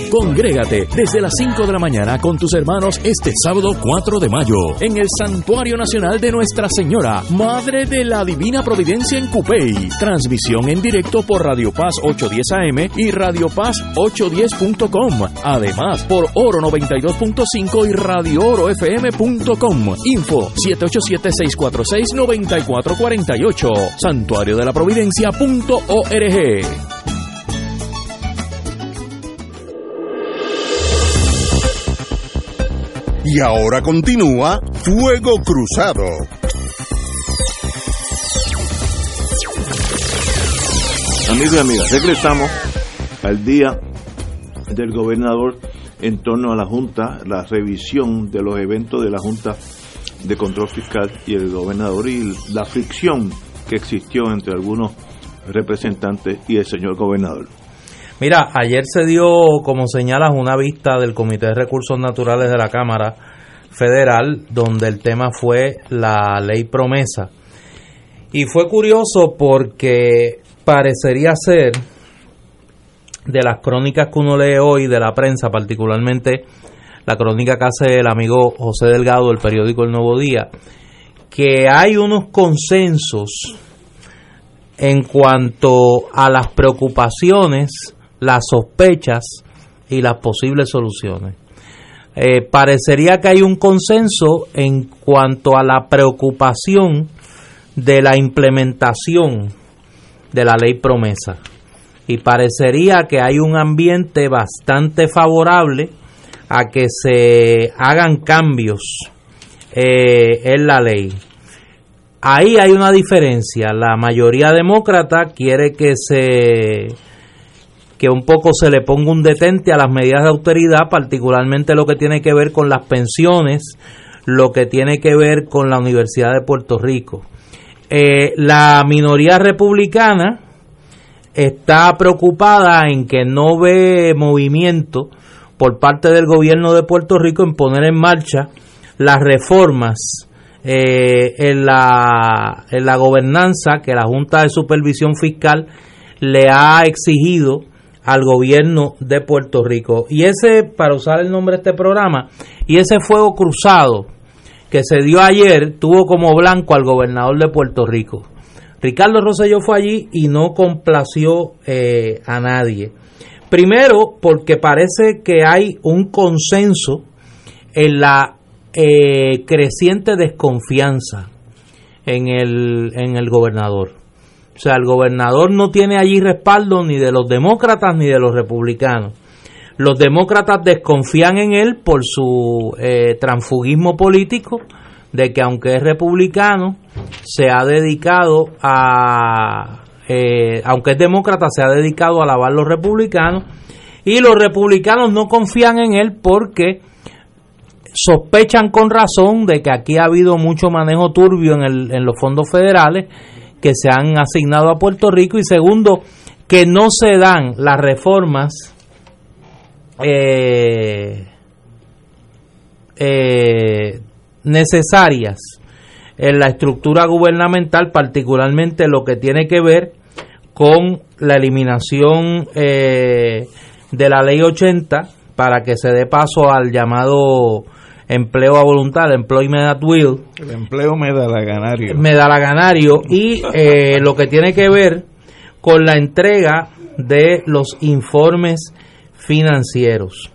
S6: Congrégate desde las 5 de la mañana con tus hermanos este sábado 4 de mayo en el Santuario Nacional de Nuestra Señora, Madre de la Divina Providencia en Cupey. Transmisión en directo por Radio Paz 810 AM y Radio Paz 810.com. Además, por Oro 92.5 y Radio Oro FM.com. Info 787-646-9448. Santuario de la Providencia.org.
S4: Y ahora continúa Fuego Cruzado.
S1: Amigos y amigas, regresamos al día del gobernador en torno a la Junta, la revisión de los eventos de la Junta de Control Fiscal y el gobernador y la fricción que existió entre algunos representantes y el señor gobernador.
S3: Mira, ayer se dio, como señalas, una vista del Comité de Recursos Naturales de la Cámara Federal, donde el tema fue la ley promesa. Y fue curioso porque parecería ser, de las crónicas que uno lee hoy de la prensa, particularmente la crónica que hace el amigo José Delgado del periódico El Nuevo Día, que hay unos consensos en cuanto a las preocupaciones, las sospechas y las posibles soluciones. Eh, parecería que hay un consenso en cuanto a la preocupación de la implementación de la ley promesa. Y parecería que hay un ambiente bastante favorable a que se hagan cambios eh, en la ley. Ahí hay una diferencia. La mayoría demócrata quiere que se que un poco se le ponga un detente a las medidas de autoridad, particularmente lo que tiene que ver con las pensiones, lo que tiene que ver con la Universidad de Puerto Rico. Eh, la minoría republicana está preocupada en que no ve movimiento por parte del gobierno de Puerto Rico en poner en marcha las reformas eh, en, la, en la gobernanza que la Junta de Supervisión Fiscal le ha exigido al gobierno de Puerto Rico. Y ese, para usar el nombre de este programa, y ese fuego cruzado que se dio ayer tuvo como blanco al gobernador de Puerto Rico. Ricardo Rosselló fue allí y no complació eh, a nadie. Primero, porque parece que hay un consenso en la eh, creciente desconfianza en el, en el gobernador. O sea, el gobernador no tiene allí respaldo ni de los demócratas ni de los republicanos. Los demócratas desconfían en él por su eh, transfugismo político, de que aunque es republicano, se ha dedicado a, eh, aunque es demócrata, se ha dedicado a alabar los republicanos. Y los republicanos no confían en él porque sospechan con razón de que aquí ha habido mucho manejo turbio en, el, en los fondos federales que se han asignado a Puerto Rico y segundo, que no se dan las reformas eh, eh, necesarias en la estructura gubernamental, particularmente lo que tiene que ver con la eliminación eh, de la ley 80 para que se dé paso al llamado empleo a voluntad, employment at will.
S2: El empleo me da la ganario.
S3: Me da la ganario y eh, lo que tiene que ver con la entrega de los informes financieros.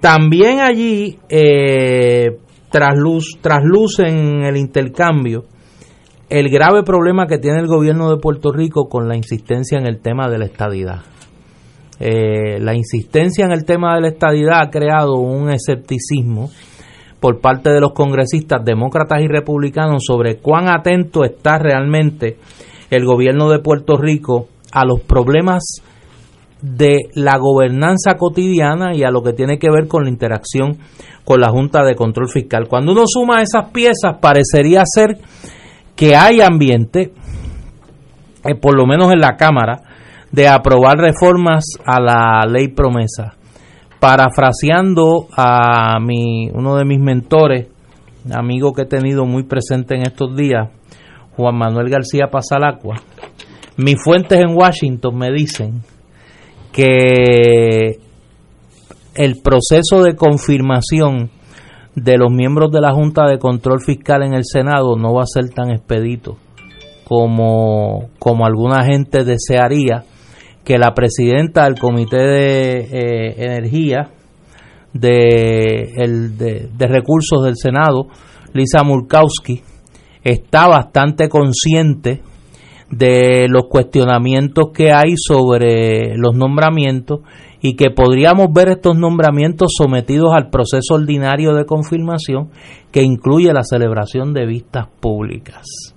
S3: También allí eh, trasluz, trasluce en el intercambio el grave problema que tiene el gobierno de Puerto Rico con la insistencia en el tema de la estadidad. Eh, la insistencia en el tema de la estadidad ha creado un escepticismo por parte de los congresistas demócratas y republicanos sobre cuán atento está realmente el gobierno de Puerto Rico a los problemas de la gobernanza cotidiana y a lo que tiene que ver con la interacción con la Junta de Control Fiscal. Cuando uno suma esas piezas, parecería ser que hay ambiente, eh, por lo menos en la Cámara, de aprobar reformas a la ley promesa parafraseando a mi, uno de mis mentores, amigo que he tenido muy presente en estos días, Juan Manuel García Pasalacua, mis fuentes en Washington me dicen que el proceso de confirmación de los miembros de la Junta de Control Fiscal en el Senado no va a ser tan expedito como, como alguna gente desearía que la presidenta del Comité de eh, Energía de, de, Recursos del Senado, Lisa Murkowski, está bastante consciente de los cuestionamientos que hay sobre los nombramientos y que podríamos ver estos nombramientos sometidos al proceso ordinario de confirmación que incluye la celebración de vistas públicas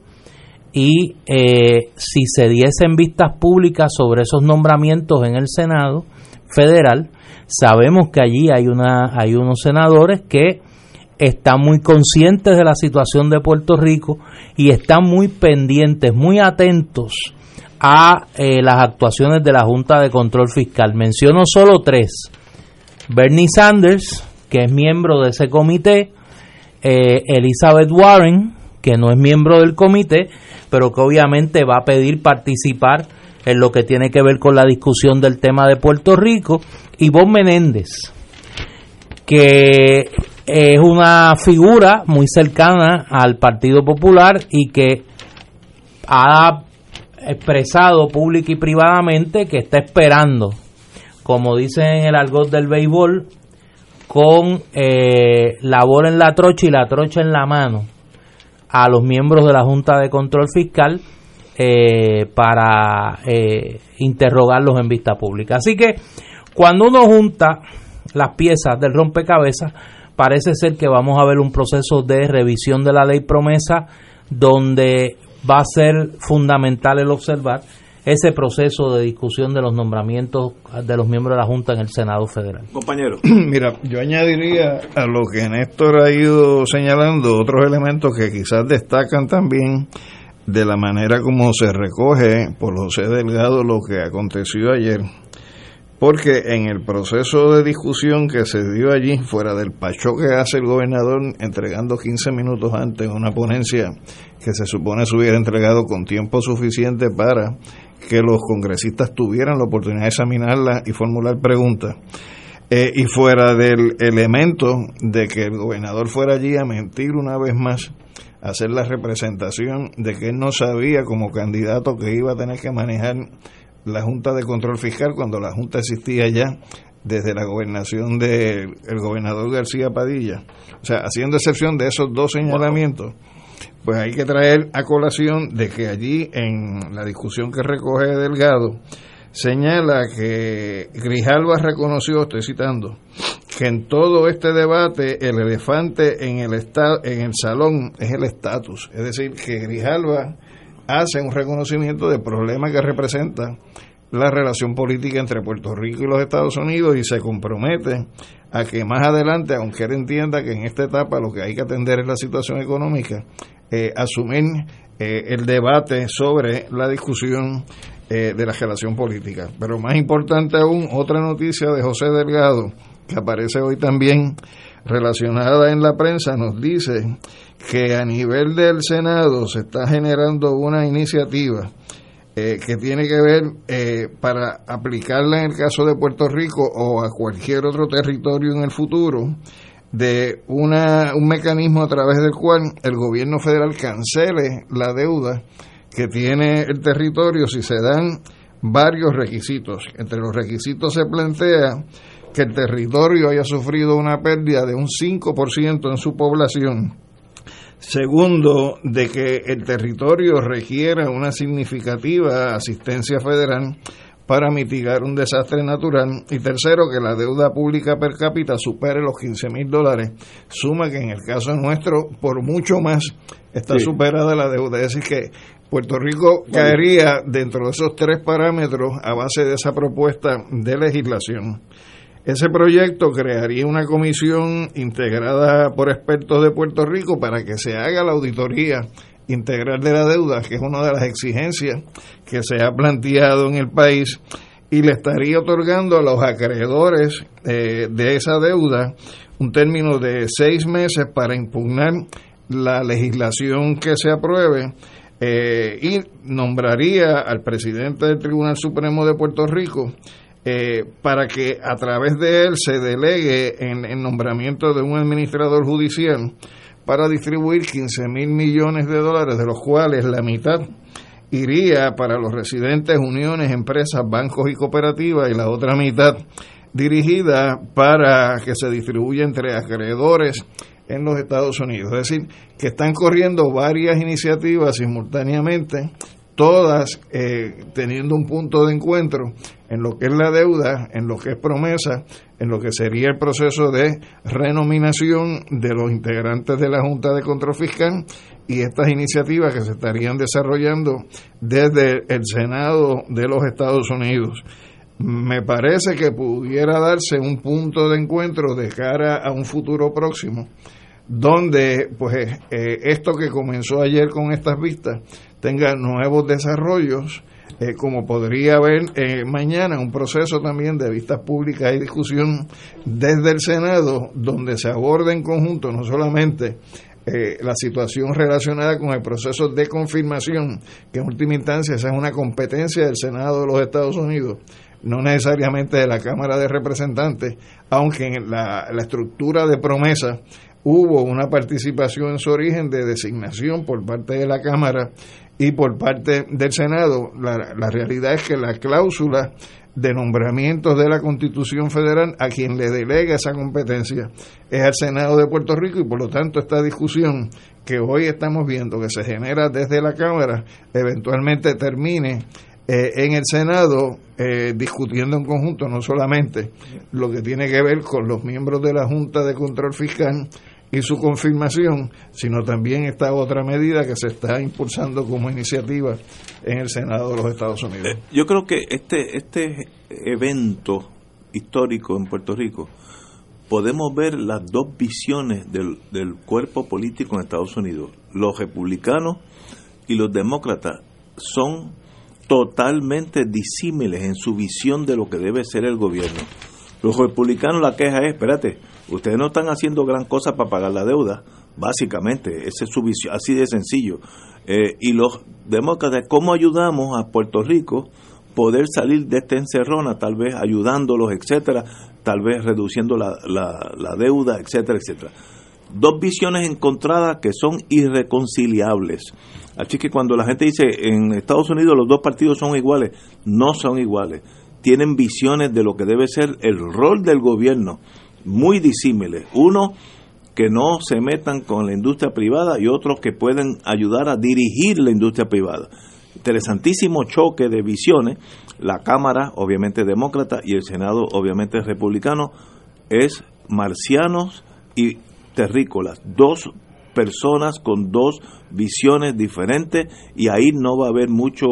S3: y eh, si se diesen vistas públicas sobre esos nombramientos en el Senado federal, sabemos que allí hay, una, hay unos senadores que están muy conscientes de la situación de Puerto Rico y están muy pendientes, muy atentos a eh, las actuaciones de la Junta de Control Fiscal. Menciono solo tres. Bernie Sanders, que es miembro de ese comité, eh, Elizabeth Warren, que no es miembro del comité, pero que obviamente va a pedir participar en lo que tiene que ver con la discusión del tema de Puerto Rico, Bob Menéndez, que es una figura muy cercana al Partido Popular y que ha expresado pública y privadamente que está esperando, como dicen en el argot del béisbol, con eh, la bola en la trocha y la trocha en la mano a los miembros de la Junta de Control Fiscal eh, para eh, interrogarlos en vista pública. Así que cuando uno junta las piezas del rompecabezas, parece ser que vamos a ver un proceso de revisión de la ley promesa donde va a ser fundamental el observar ese proceso de discusión de los nombramientos de los miembros de la Junta en el Senado Federal.
S1: Compañero. [clears throat]
S2: Mira, yo añadiría a lo que Néstor ha ido señalando otros elementos que quizás destacan también de la manera como se recoge por José Delgado lo que aconteció ayer. Porque en el proceso de discusión que se dio allí, fuera del pacho que hace el gobernador entregando 15 minutos antes una ponencia que se supone se hubiera entregado con tiempo suficiente para que los congresistas tuvieran la oportunidad de examinarla y formular preguntas. Eh, y fuera del elemento de que el gobernador fuera allí a mentir una vez más, hacer la representación de que él no sabía como candidato que iba a tener que manejar la Junta de Control Fiscal cuando la Junta existía ya desde la gobernación del gobernador García Padilla. O sea, haciendo excepción de esos dos señalamientos, pues hay que traer a colación de que allí en la discusión que recoge Delgado, señala que Grijalva reconoció, estoy citando, que en todo este debate el elefante en el, en el salón es el estatus. Es decir, que Grijalva hace un reconocimiento del problema que representa la relación política entre Puerto Rico y los Estados Unidos y se compromete a que más adelante, aunque él entienda que en esta etapa lo que hay que atender es la situación económica, eh, asumir eh, el debate sobre la discusión eh, de la relación política. Pero más importante aún, otra noticia de José Delgado, que aparece hoy también relacionada en la prensa, nos dice que a nivel del Senado se está generando una iniciativa eh, que tiene que ver eh, para aplicarla en el caso de Puerto Rico o a cualquier otro territorio en el futuro de una, un mecanismo a través del cual el gobierno federal cancele la deuda que tiene el territorio si se dan varios requisitos. Entre los requisitos se plantea que el territorio haya sufrido una pérdida de un 5% en su población. Segundo, de que el territorio requiera una significativa asistencia federal para mitigar un desastre natural. Y tercero, que la deuda pública per cápita supere los 15 mil dólares. Suma que en el caso nuestro, por mucho más, está superada la deuda. Es decir, que Puerto Rico caería dentro de esos tres parámetros a base de esa propuesta de legislación. Ese proyecto crearía una comisión integrada por expertos de Puerto Rico para que se haga la auditoría integral de la deuda, que es una de las exigencias que se ha planteado en el país, y le estaría otorgando a los acreedores eh, de esa deuda un término de seis meses para impugnar la legislación que se apruebe eh, y nombraría al presidente del Tribunal Supremo de Puerto Rico eh, para que a través de él se delegue en el nombramiento de un administrador judicial para distribuir 15 mil millones de dólares, de los cuales la mitad iría para los residentes, uniones, empresas, bancos y cooperativas, y la otra mitad dirigida para que se distribuya entre acreedores en los Estados Unidos. Es decir, que están corriendo varias iniciativas simultáneamente todas eh, teniendo un punto de encuentro en lo que es la deuda, en lo que es promesa, en lo que sería el proceso de renominación de los integrantes de la Junta de Control Fiscal y estas iniciativas que se estarían desarrollando desde el Senado de los Estados Unidos. Me parece que pudiera darse un punto de encuentro de cara a un futuro próximo donde pues eh, esto que comenzó ayer con estas vistas tenga nuevos desarrollos eh, como podría haber eh, mañana un proceso también de vistas públicas y discusión desde el Senado, donde se aborde en conjunto no solamente eh, la situación relacionada con el proceso de confirmación, que en última instancia esa es una competencia del Senado de los Estados Unidos, no necesariamente de la Cámara de Representantes, aunque en la, la estructura de promesa hubo una participación en su origen de designación por parte de la Cámara y por parte del Senado. La, la realidad es que la cláusula de nombramientos de la Constitución Federal a quien le delega esa competencia es al Senado de Puerto Rico y por lo tanto esta discusión que hoy estamos viendo que se genera desde la Cámara eventualmente termine eh, en el Senado eh, discutiendo en conjunto no solamente lo que tiene que ver con los miembros de la Junta de Control Fiscal y su confirmación, sino también esta otra medida que se está impulsando como iniciativa en el Senado de los Estados Unidos.
S1: Eh, yo creo que este, este evento histórico en Puerto Rico, podemos ver las dos visiones del, del cuerpo político en Estados Unidos. Los republicanos y los demócratas son totalmente disímiles en su visión de lo que debe ser el gobierno. Los republicanos la queja es, espérate, ustedes no están haciendo gran cosa para pagar la deuda, básicamente, esa es su visión, así de sencillo. Eh, y los demócratas, ¿cómo ayudamos a Puerto Rico poder salir de esta encerrona, tal vez ayudándolos, etcétera, tal vez reduciendo la, la, la deuda, etcétera, etcétera? Dos visiones encontradas que son irreconciliables. Así que cuando la gente dice en Estados Unidos los dos partidos son iguales, no son iguales. Tienen visiones de lo que debe ser el rol del gobierno muy disímiles. Uno, que no se metan con la industria privada y otros que pueden ayudar a dirigir la industria privada. Interesantísimo choque de visiones. La Cámara, obviamente demócrata, y el Senado, obviamente republicano, es marcianos y terrícolas. Dos personas con dos visiones diferentes y ahí no va a haber mucho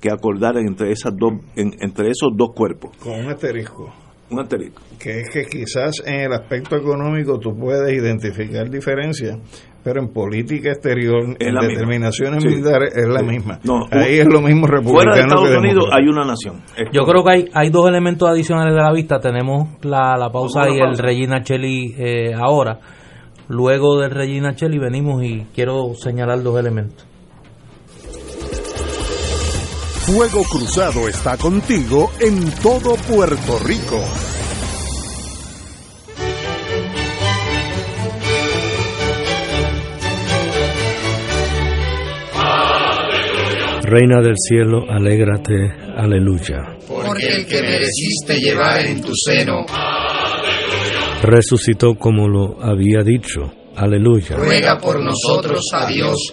S1: que acordar entre esas dos en- entre esos dos cuerpos
S2: Con un asterisco.
S1: Un asterisco
S2: que es que quizás en el aspecto económico tú puedes identificar diferencias, pero en política exterior,
S1: Es
S2: en
S1: la misma.
S2: determinaciones
S1: Sí.
S2: militares, es la
S1: Sí.
S2: misma.
S1: No,
S2: Ahí es lo mismo
S1: fuera de
S2: republicano
S1: Estados
S2: que
S1: Unidos hay una nación
S3: Yo creo que hay, hay dos elementos adicionales de la vista. Tenemos la, la pausa y el. Regina Cheli eh, ahora. Luego del Regina Cheli venimos y quiero señalar dos elementos.
S4: Fuego Cruzado está contigo en todo Puerto Rico.
S16: Reina del cielo, alégrate, aleluya.
S17: porque el que mereciste llevar en tu seno,
S16: Resucitó como lo había dicho, aleluya.
S17: ruega por nosotros a Dios,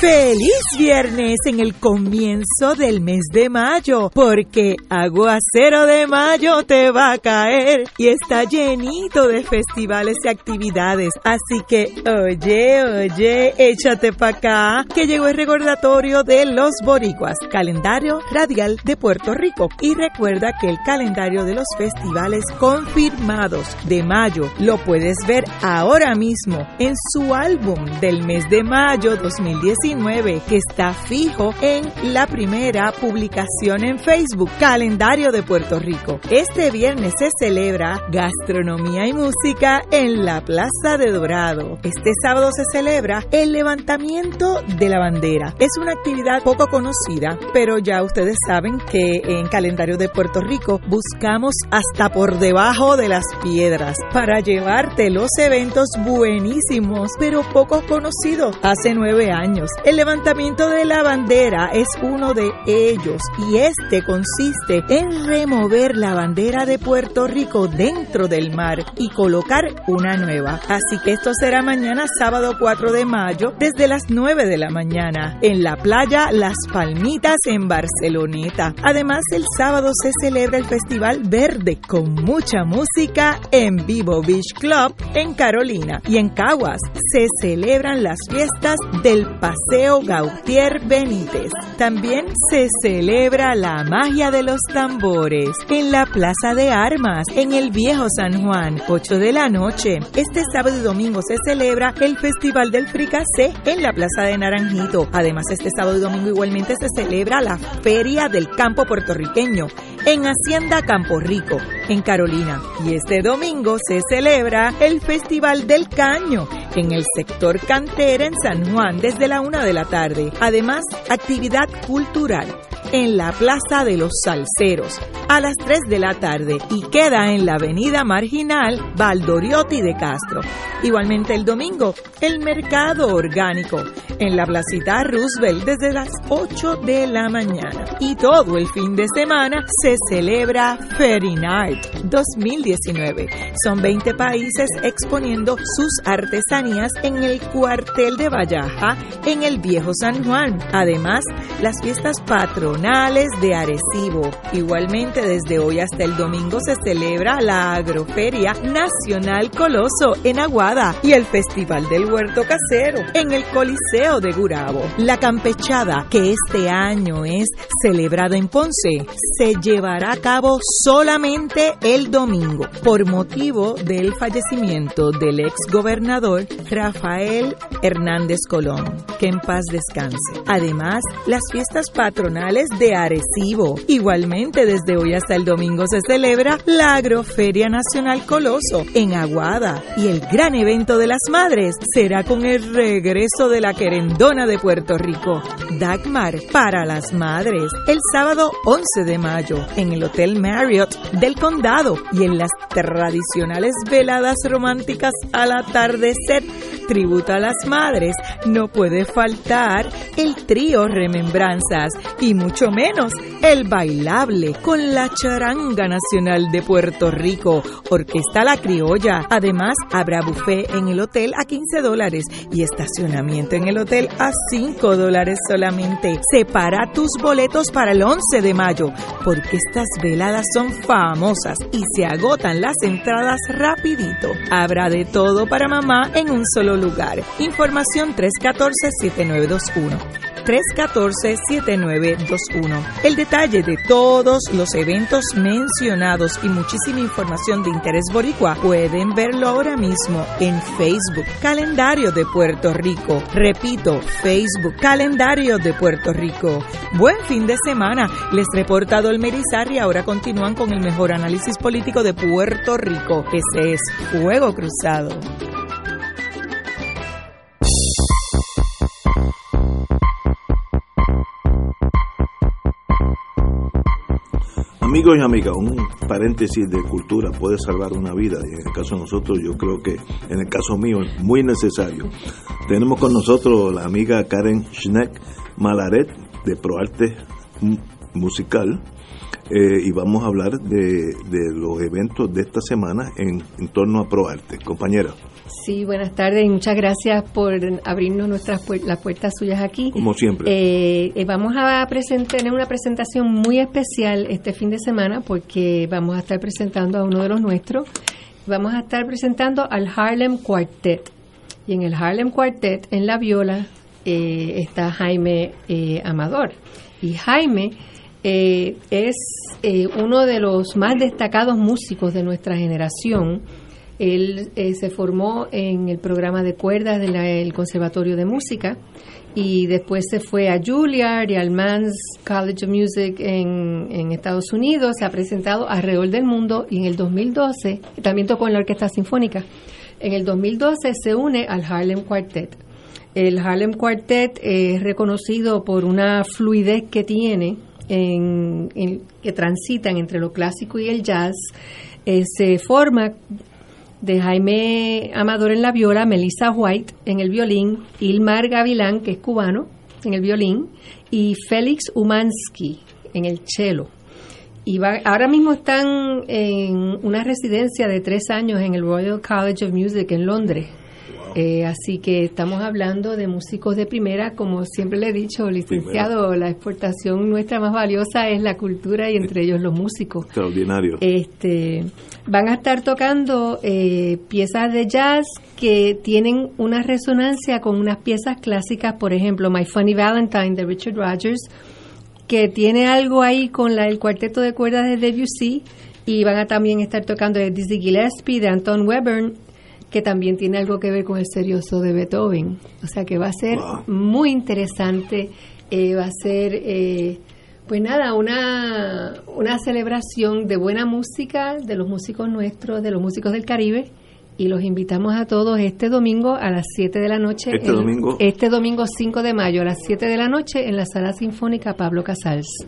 S18: Feliz viernes en el comienzo del mes de mayo, porque aguacero de mayo te va a caer y está llenito de festivales y actividades. Así que, oye, oye, échate pa' acá, que llegó el recordatorio de los boricuas, calendario radial de Puerto Rico. Y recuerda que el calendario de los festivales confirmados de mayo lo puedes ver ahora mismo en su álbum del mes de mayo 2019 que está fijo en la primera publicación en Facebook, Calendario de Puerto Rico. Este viernes se celebra Gastronomía y Música en la Plaza de Dorado. Este sábado se celebra el levantamiento de la bandera. Es una actividad poco conocida, pero ya ustedes saben que en Calendario de Puerto Rico buscamos hasta por debajo de las piedras para llevarte los eventos buenísimos, pero poco conocidos. Hace nueve años el levantamiento de la bandera es uno de ellos y este consiste en remover la bandera de Puerto Rico dentro del mar y colocar una nueva. Así que esto será mañana sábado 4 de mayo desde las 9 de la mañana en la playa Las Palmitas en Barceloneta. Además el sábado se celebra el Festival Verde con mucha música en Vivo Beach Club en Carolina y en Caguas se celebran las fiestas del Paseo Gautier Benítez. También se celebra la magia de los tambores en la Plaza de Armas, en el Viejo San Juan, 8 de la noche. Este sábado y domingo se celebra el Festival del Fricacé en la Plaza de Naranjito. Además, este sábado y domingo igualmente se celebra la Feria del Campo Puertorriqueño en Hacienda Campo Rico, en Carolina. Y este domingo se celebra el Festival del Caño en el sector cantera en San Juan desde la de la tarde. Además, actividad cultural en la Plaza de los Salceros a las 3 de la tarde y queda en la Avenida Marginal Valdoriotti de Castro. Igualmente el domingo, el Mercado Orgánico en la Placita Roosevelt desde las 8 de la mañana. Y todo el fin de semana se celebra Ferry Night 2019. Son 20 países exponiendo sus artesanías en el cuartel de Vallaja en el Viejo San Juan. Además, las fiestas patronales de Arecibo. Igualmente desde hoy hasta el domingo se celebra la Agroferia Nacional Coloso en Aguada y el Festival del Huerto Casero en el Coliseo de Gurabo. La campechada, que este año es celebrada en Ponce, se llevará a cabo solamente el domingo por motivo del fallecimiento del ex gobernador Rafael Hernández Colón. Que en paz descanse. Además, las fiestas patronales de Arecibo. Igualmente, desde hoy hasta el domingo se celebra la Agroferia Nacional Coloso en Aguada. Y el gran evento de las madres será con el regreso de la querendona de Puerto Rico, Dagmar, para las madres, el sábado 11 de mayo en el Hotel Marriott del Condado y en las tradicionales veladas románticas al atardecer tributo a las madres, no puede faltar el trío Remembranzas y mucho menos el bailable con la charanga nacional de Puerto Rico, Orquesta La Criolla. Además, habrá buffet en el hotel a 15 dólares y estacionamiento en el hotel a 5 dólares solamente. Separa tus boletos para el 11 de mayo, porque estas veladas son famosas y se agotan las entradas rapidito. Habrá de todo para mamá en un solo lugar. Información 314-7921. 314-7921. El detalle de todos los eventos mencionados y muchísima información de interés boricua pueden verlo ahora mismo en Facebook Calendario de Puerto Rico. Repito, Facebook Calendario de Puerto Rico. Buen fin de semana. Les reporta Dolmerizar y ahora continúan con el mejor análisis político de Puerto Rico. Ese es Fuego Cruzado.
S1: Amigos y amigas, un paréntesis de cultura puede salvar una vida y en el caso de nosotros yo creo que en el caso mío es muy necesario. Tenemos con nosotros la amiga Karen Schneck Malaret de ProArte Musical eh, y vamos a hablar de, de los eventos de esta semana en, en torno a ProArte. Compañera.
S19: Sí, buenas tardes y muchas gracias por abrirnos nuestras puer- las puertas suyas aquí.
S1: Como siempre.
S19: Eh, eh, vamos a tener una presentación muy especial este fin de semana porque vamos a estar presentando a uno de los nuestros. Vamos a estar presentando al Harlem Quartet. Y en el Harlem Quartet, en la viola, está Jaime Amador. Y Jaime eh, es eh, uno de los más destacados músicos de nuestra generación. Él eh, se formó en el programa de cuerdas del Conservatorio de Música y después se fue a Juilliard y al Man's College of Music en, en Estados Unidos. Se ha presentado alrededor del mundo y en el 2012 también tocó en la Orquesta Sinfónica. En el 2012 se une al Harlem Quartet. El Harlem Quartet es reconocido por una fluidez que tiene, en, que transitan entre lo clásico y el jazz. Eh, se forma de Jaime Amador en la viola, Melissa White en el violín, Ilmar Gavilán, que es cubano, en el violín, y Félix Umansky en el cello. Y ahora mismo están en una residencia de tres años en el Royal College of Music en Londres. Eh, así que estamos hablando de músicos de primera, como siempre le he dicho, licenciado, la exportación nuestra más valiosa es la cultura y entre ellos los músicos.
S1: Extraordinario.
S19: Este, van a estar tocando eh, piezas de jazz que tienen una resonancia con unas piezas clásicas, por ejemplo, My Funny Valentine de Richard Rogers, que tiene algo ahí con la, el cuarteto de cuerdas de Debussy, y van a también estar tocando de Dizzy Gillespie, de Anton Webern, que también tiene algo que ver con el serioso de Beethoven. O sea que va a ser muy interesante, eh, va a ser, eh, pues nada, una, una celebración de buena música, de los músicos nuestros, de los músicos del Caribe. Y los invitamos a todos este domingo a las 7 de la noche.
S1: Este domingo.
S19: Este domingo 5 de mayo a las 7 de la noche en la Sala Sinfónica Pablo Casals,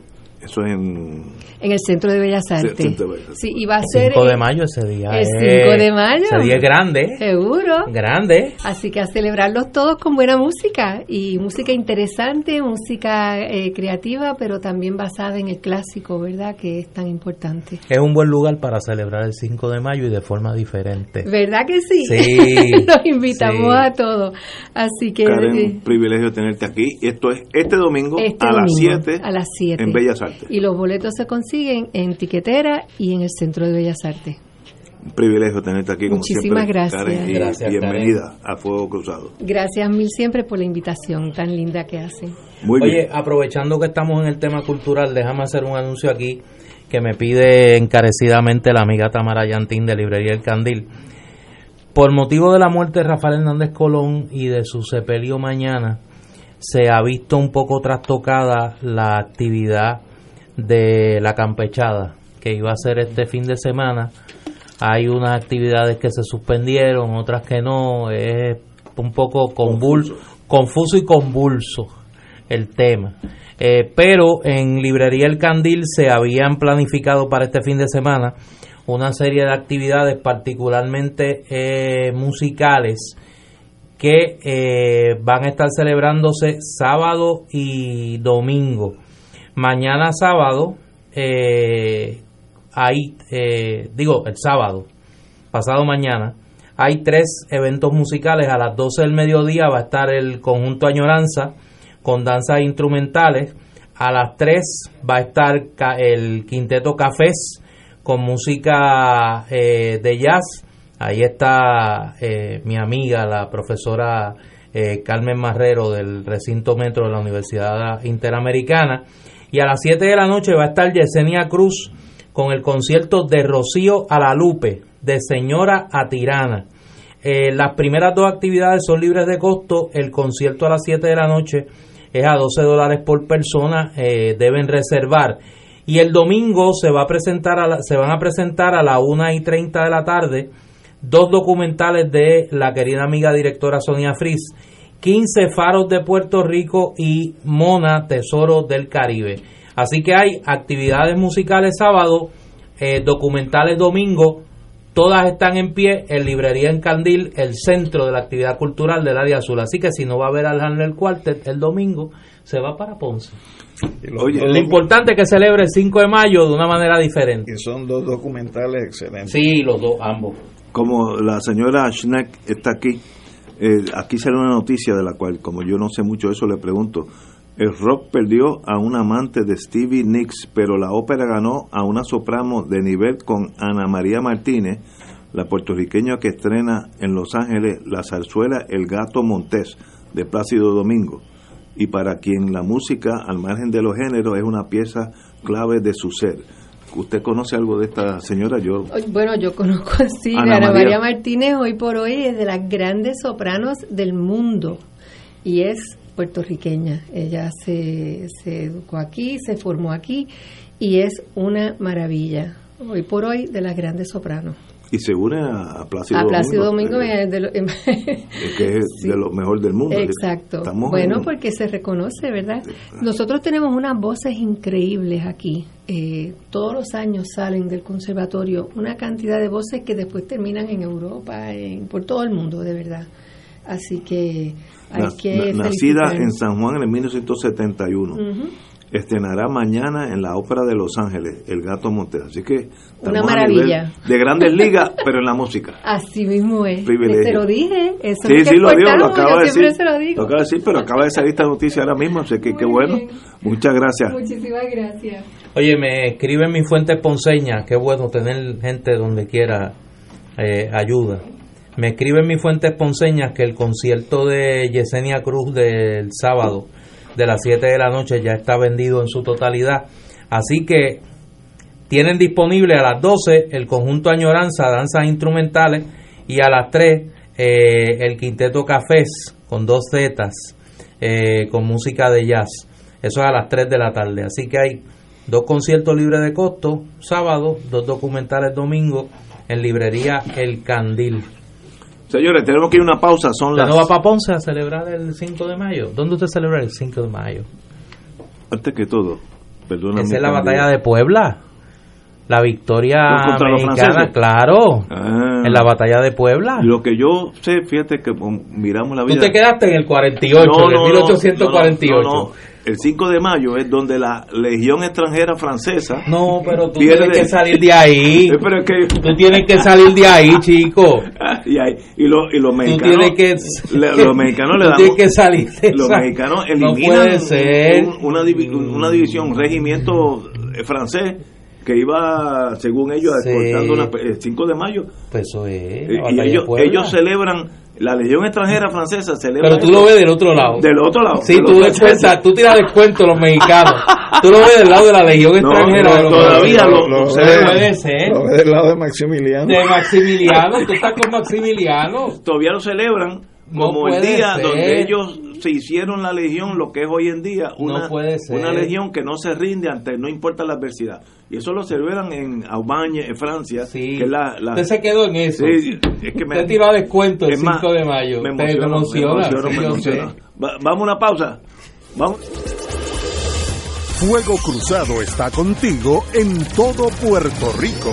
S1: Eso es en...
S19: en el Centro de Bellas Artes.
S1: Centro de Bellas Artes.
S19: Sí, y va a ser...
S3: 5 de
S19: eh,
S3: mayo ese día.
S19: El
S3: es-
S19: 5 de mayo.
S3: Ese día es grande.
S19: Seguro.
S3: Grande.
S19: Así que a celebrarlos todos con buena música y música interesante, música eh, creativa, pero también basada en el clásico, ¿verdad? Que es tan importante.
S3: Es un buen lugar para celebrar el 5 de mayo y de forma diferente.
S19: ¿Verdad que sí?
S3: Sí, [laughs]
S19: Los invitamos
S3: sí.
S19: a todos. Así que
S1: Karen,
S19: eh,
S1: un privilegio tenerte aquí. Esto es este domingo
S19: este
S1: a las
S19: domingo
S1: 7
S19: a las 7
S1: en Bellas Artes.
S19: Y los boletos se consiguen en Tiquetera y en el Centro de Bellas Artes.
S1: Un privilegio tenerte aquí como
S19: Muchísimas
S1: siempre.
S19: gracias.
S1: Karen, y
S19: Gracias,
S1: bienvenida a Fuego Cruzado.
S19: Gracias mil siempre por la invitación tan linda que hacen.
S1: Muy
S3: Oye,
S1: bien.
S3: aprovechando que estamos en el tema cultural, déjame hacer un anuncio aquí que me pide encarecidamente la amiga Tamara Yantín de Librería El Candil. Por motivo de la muerte de Rafael Hernández Colón y de su sepelio mañana, se ha visto un poco trastocada la actividad de la campechada que iba a ser este fin de semana. Hay unas actividades que se suspendieron, otras que no. Es un poco convulso, confuso y convulso el tema. Eh, pero en Librería El Candil se habían planificado para este fin de semana una serie de actividades particularmente eh, musicales que eh, van a estar celebrándose sábado y domingo. Mañana sábado eh, hay, eh, digo, el sábado, pasado mañana, hay tres eventos musicales. A las 12 del mediodía va a estar el conjunto Añoranza con danzas instrumentales. A las 3 va a estar el quinteto Cafés con música eh, de jazz. Ahí está eh, mi amiga, la profesora eh, Carmen Marrero del recinto metro de la Universidad Interamericana. Y a las 7 de la noche va a estar Yesenia Cruz con el concierto de Rocío a la Lupe, de Señora a Tirana. Eh, las primeras dos actividades son libres de costo. El concierto a las 7 de la noche es a 12 dólares por persona. eh, deben reservar. Y el domingo se, va a presentar se van a presentar a las 1 y 30 de la tarde dos documentales de la querida amiga directora Sonia Fris. 15 faros de Puerto Rico y Mona, Tesoro del Caribe. Así que hay actividades musicales sábado, eh, documentales domingo, Todas están en pie en Librería en Candil, el centro de la actividad cultural del área azul. Así que si no va a ver al Handler Quartet el domingo, se va para Ponce.
S2: Oye,
S3: lo importante es que celebre el 5 de mayo de una manera diferente.
S2: Y son dos documentales excelentes.
S3: Sí, los dos, ambos.
S1: Como la señora Schneck está aquí, eh, aquí sale una noticia de la cual, como yo no sé mucho eso, le pregunto. El rock perdió a un amante de Stevie Nicks, pero la ópera ganó a una soprano de nivel con Ana María Martínez, la puertorriqueña que estrena en Los Ángeles la zarzuela El Gato Montés de Plácido Domingo. Y para quien la música, al margen de los géneros, es una pieza clave de su ser. ¿Usted conoce algo de esta señora? Yo,
S19: Bueno, yo conozco así,
S1: Ana
S19: Ana,
S1: María.
S19: María Martínez hoy por hoy es de las grandes sopranos del mundo y es puertorriqueña. Ella se, se educó aquí, se formó aquí y es una maravilla. Hoy por hoy de las grandes sopranos.
S1: Y se une a, Plácido
S19: a Plácido
S1: Domingo,
S19: Domingo
S1: eh,
S19: es de lo- [laughs]
S1: que es
S19: Sí.
S1: de lo mejor del mundo.
S19: Exacto.
S1: Estamos
S19: bueno,
S1: en-
S19: porque se reconoce, ¿verdad? Nosotros tenemos unas voces increíbles aquí. Eh, todos los años salen del conservatorio una cantidad de voces que después terminan en Europa, en, por todo el mundo, de verdad. Así que hay
S1: na-
S19: que
S1: na- nacida en San Juan en el 1971.
S19: Ujú.
S1: Estrenará mañana en la Ópera de Los Ángeles, El Gato Montes. Así que
S19: Una maravilla.
S1: de grandes ligas, [laughs] pero en la música.
S19: Así mismo es.
S1: Privilegio.
S19: Te lo dije. Eso
S1: Sí,
S19: es
S1: sí, lo digo, lo
S19: yo
S1: de decir.
S19: se lo digo.
S1: Lo acabo de decir, pero acaba de salir esta noticia ahora mismo, así que qué bueno. Muchas gracias.
S19: Muchísimas gracias.
S3: Oye, me escriben mi fuente ponceña, qué bueno tener gente donde quiera eh, ayuda. Me escriben mi fuentes ponceñas que el concierto de Yesenia Cruz del sábado de las 7 de la noche ya está vendido en su totalidad. Así que tienen disponible a las 12 el conjunto Añoranza, danzas instrumentales, y a las 3 eh, el quinteto Cafés con dos zetas, eh, con música de jazz. Eso es a las 3 de la tarde. Así que hay dos conciertos libres de costo, sábado, dos documentales domingo, en librería El Candil.
S1: Señores, tenemos que ir a una pausa. Son
S3: ¿Usted
S1: las.
S3: no va para Ponce a celebrar el 5 de mayo? ¿Dónde usted celebra el 5 de mayo?
S1: Antes que todo, perdona.
S3: Esa es la batalla de Puebla. La victoria mexicana, claro.
S1: Ah.
S3: En la batalla de Puebla.
S1: Lo que yo sé, fíjate que um, miramos la
S3: Tú
S1: vida.
S3: te quedaste en el 48,
S1: No,
S3: en el
S1: no, no,
S3: 1848.
S1: no, no, no. El 5 de mayo es donde la Legión extranjera francesa.
S3: No, pero tú
S1: pierde-
S3: tienes que salir de ahí. [laughs]
S1: Eh, pero es que-
S3: Tú tienes que salir de ahí, chico. [laughs]
S1: y, ahí- y, lo- y los
S3: Tú
S1: mexicanos.
S3: tienes que,
S1: le- los mexicanos le [laughs]
S3: tú
S1: dan.
S3: tienes que salir de
S1: Los mexicanos
S3: No
S1: eliminan
S3: puede ser.
S1: un- una, divi- una división, un regimiento eh, francés que iba, según ellos,
S3: Sí.
S1: escoltando una- el 5 de mayo.
S3: Pues eso es.
S1: Y-
S3: batalla
S1: y ellos, ellos celebran, la Legión extranjera francesa celebra.
S3: Pero tú lo ves del otro lado.
S1: Del otro lado.
S3: Sí, tú descuentas, tú tiras descuento los mexicanos. [laughs] Tú lo ves del lado de la legión
S1: No,
S3: extranjera.
S1: no, todavía lo- lo-
S3: Se
S1: lo-
S3: puede ser.
S2: Lo ve del lado de Maximiliano.
S3: De Maximiliano, tú estás con Maximiliano.
S1: todavía lo celebran
S3: No
S1: como el día
S3: ser.
S1: donde ellos se hicieron la legión, lo que es hoy en día una,
S3: No puede ser.
S1: una legión que no se rinde ante no importa la adversidad. Y eso lo celebran en Aubagne, en Francia, que es la, la-
S3: Usted se quedó en eso.
S1: Sí, es que me,
S3: Usted tiró a descuento el
S1: es más,
S3: 5 de mayo.
S1: Me emociona, me
S3: sí,
S1: me. Va- vamos a una pausa. Vamos.
S4: Fuego Cruzado está contigo en todo Puerto Rico.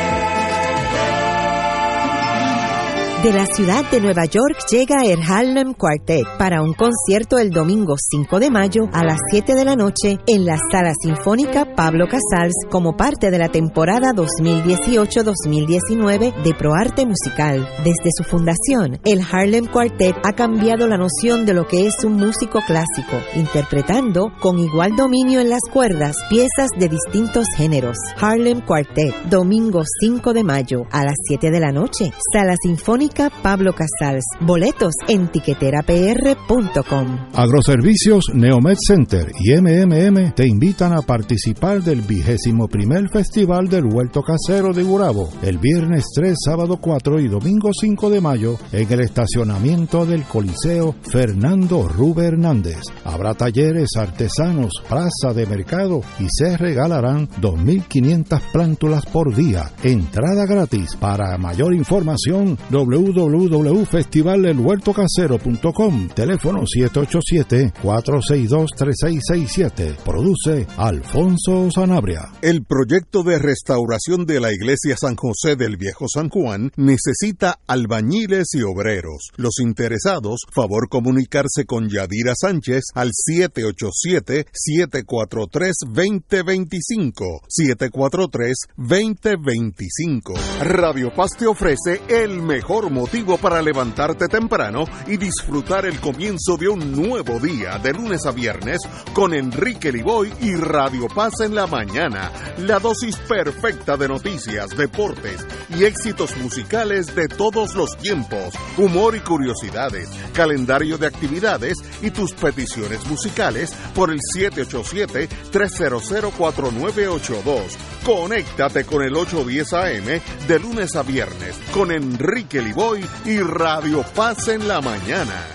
S7: De la ciudad de Nueva York llega el Harlem Quartet para un concierto el domingo 5 de mayo a las 7 de la noche en la Sala Sinfónica Pablo Casals como parte de la temporada 2018-2019 de ProArte Musical. Desde su fundación, el Harlem Quartet ha cambiado la noción de lo que es un músico clásico, interpretando con igual dominio en las cuerdas piezas de distintos géneros. Harlem Quartet, domingo 5 de mayo a las 7 de la noche, Sala Sinfónica Pablo Casals. Boletos en tiqueterapr.com.
S8: Agroservicios Neomed Center y MMM te invitan a participar del vigésimo primer Festival del Huerto Casero de Gurabo el viernes 3, sábado 4 y domingo 5 de mayo en el estacionamiento del Coliseo Fernando Rube Hernández. Habrá talleres artesanos, plaza de mercado y se regalarán 2.500 plántulas por día. Entrada gratis. Para mayor información, www.festivaldelhuertocasero.com. Teléfono 787-462-3667. Produce Alfonso Sanabria.
S4: El proyecto de restauración de la iglesia San José del Viejo San Juan necesita albañiles y obreros. Los interesados, favor comunicarse con Yadira Sánchez al 787-743-2025. 743-2025. Radio Paz te ofrece el mejor motivo para levantarte temprano y disfrutar el comienzo de un nuevo día de lunes a viernes con Enrique Liboy y Radio Paz en la mañana. La dosis perfecta de noticias, deportes y éxitos musicales de todos los tiempos, humor y curiosidades, calendario de actividades y tus peticiones musicales por el 787-300-4982. Conéctate con el 810 AM de lunes a viernes con Enrique Liboy y Radio Paz en la mañana.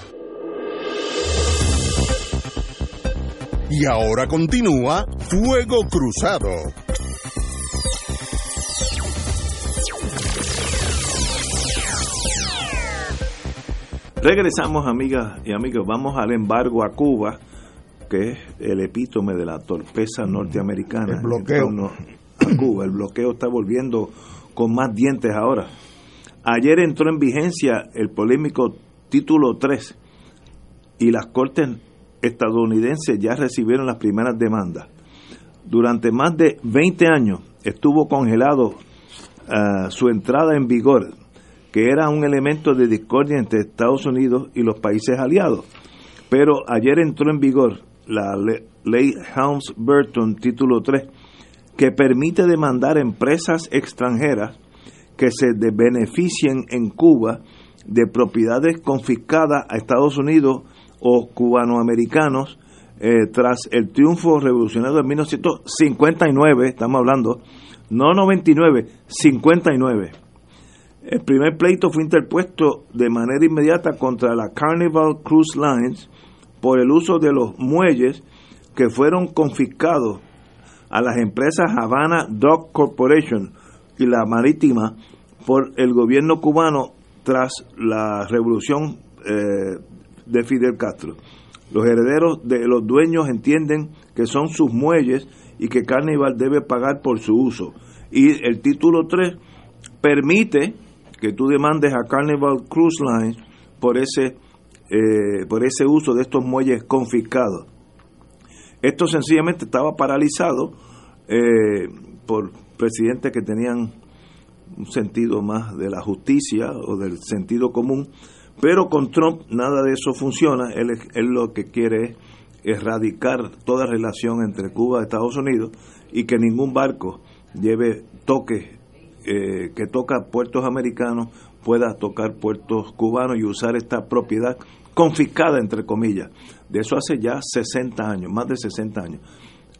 S4: Y ahora continúa Fuego Cruzado.
S1: Regresamos, amigas y amigos. Vamos al embargo a Cuba, que es el epítome de la torpeza norteamericana.
S2: El bloqueo.
S1: A Cuba. El bloqueo está volviendo con más dientes ahora. Ayer entró en vigencia el polémico título 3 y las cortes estadounidenses ya recibieron las primeras demandas. Durante más de 20 años estuvo congelado ah, su entrada en vigor, que era un elemento de discordia entre Estados Unidos y los países aliados. Pero ayer entró en vigor la le- ley Helms-Burton, título 3, que permite demandar empresas extranjeras que se beneficien en Cuba de propiedades confiscadas a Estados Unidos o cubanoamericanos eh, tras el triunfo revolucionario de 1959, estamos hablando, no 99, 59. El primer pleito fue interpuesto de manera inmediata contra la Carnival Cruise Lines por el uso de los muelles que fueron confiscados a las empresas Havana Dock Corporation y la Marítima por el gobierno cubano tras la revolución eh, de Fidel Castro. Los herederos de los dueños entienden que son sus muelles y que Carnival debe pagar por su uso. Y el título 3 permite que tú demandes a Carnival Cruise Lines por ese, eh, por ese uso de estos muelles confiscados. Esto sencillamente estaba paralizado eh, por presidentes que tenían un sentido más de la justicia o del sentido común, pero con Trump nada de eso funciona. Él, él lo que quiere es erradicar toda relación entre Cuba y Estados Unidos y que ningún barco lleve toques eh, que toca puertos americanos pueda tocar puertos cubanos y usar esta propiedad confiscada, entre comillas. De eso hace ya 60 años, más de 60 años.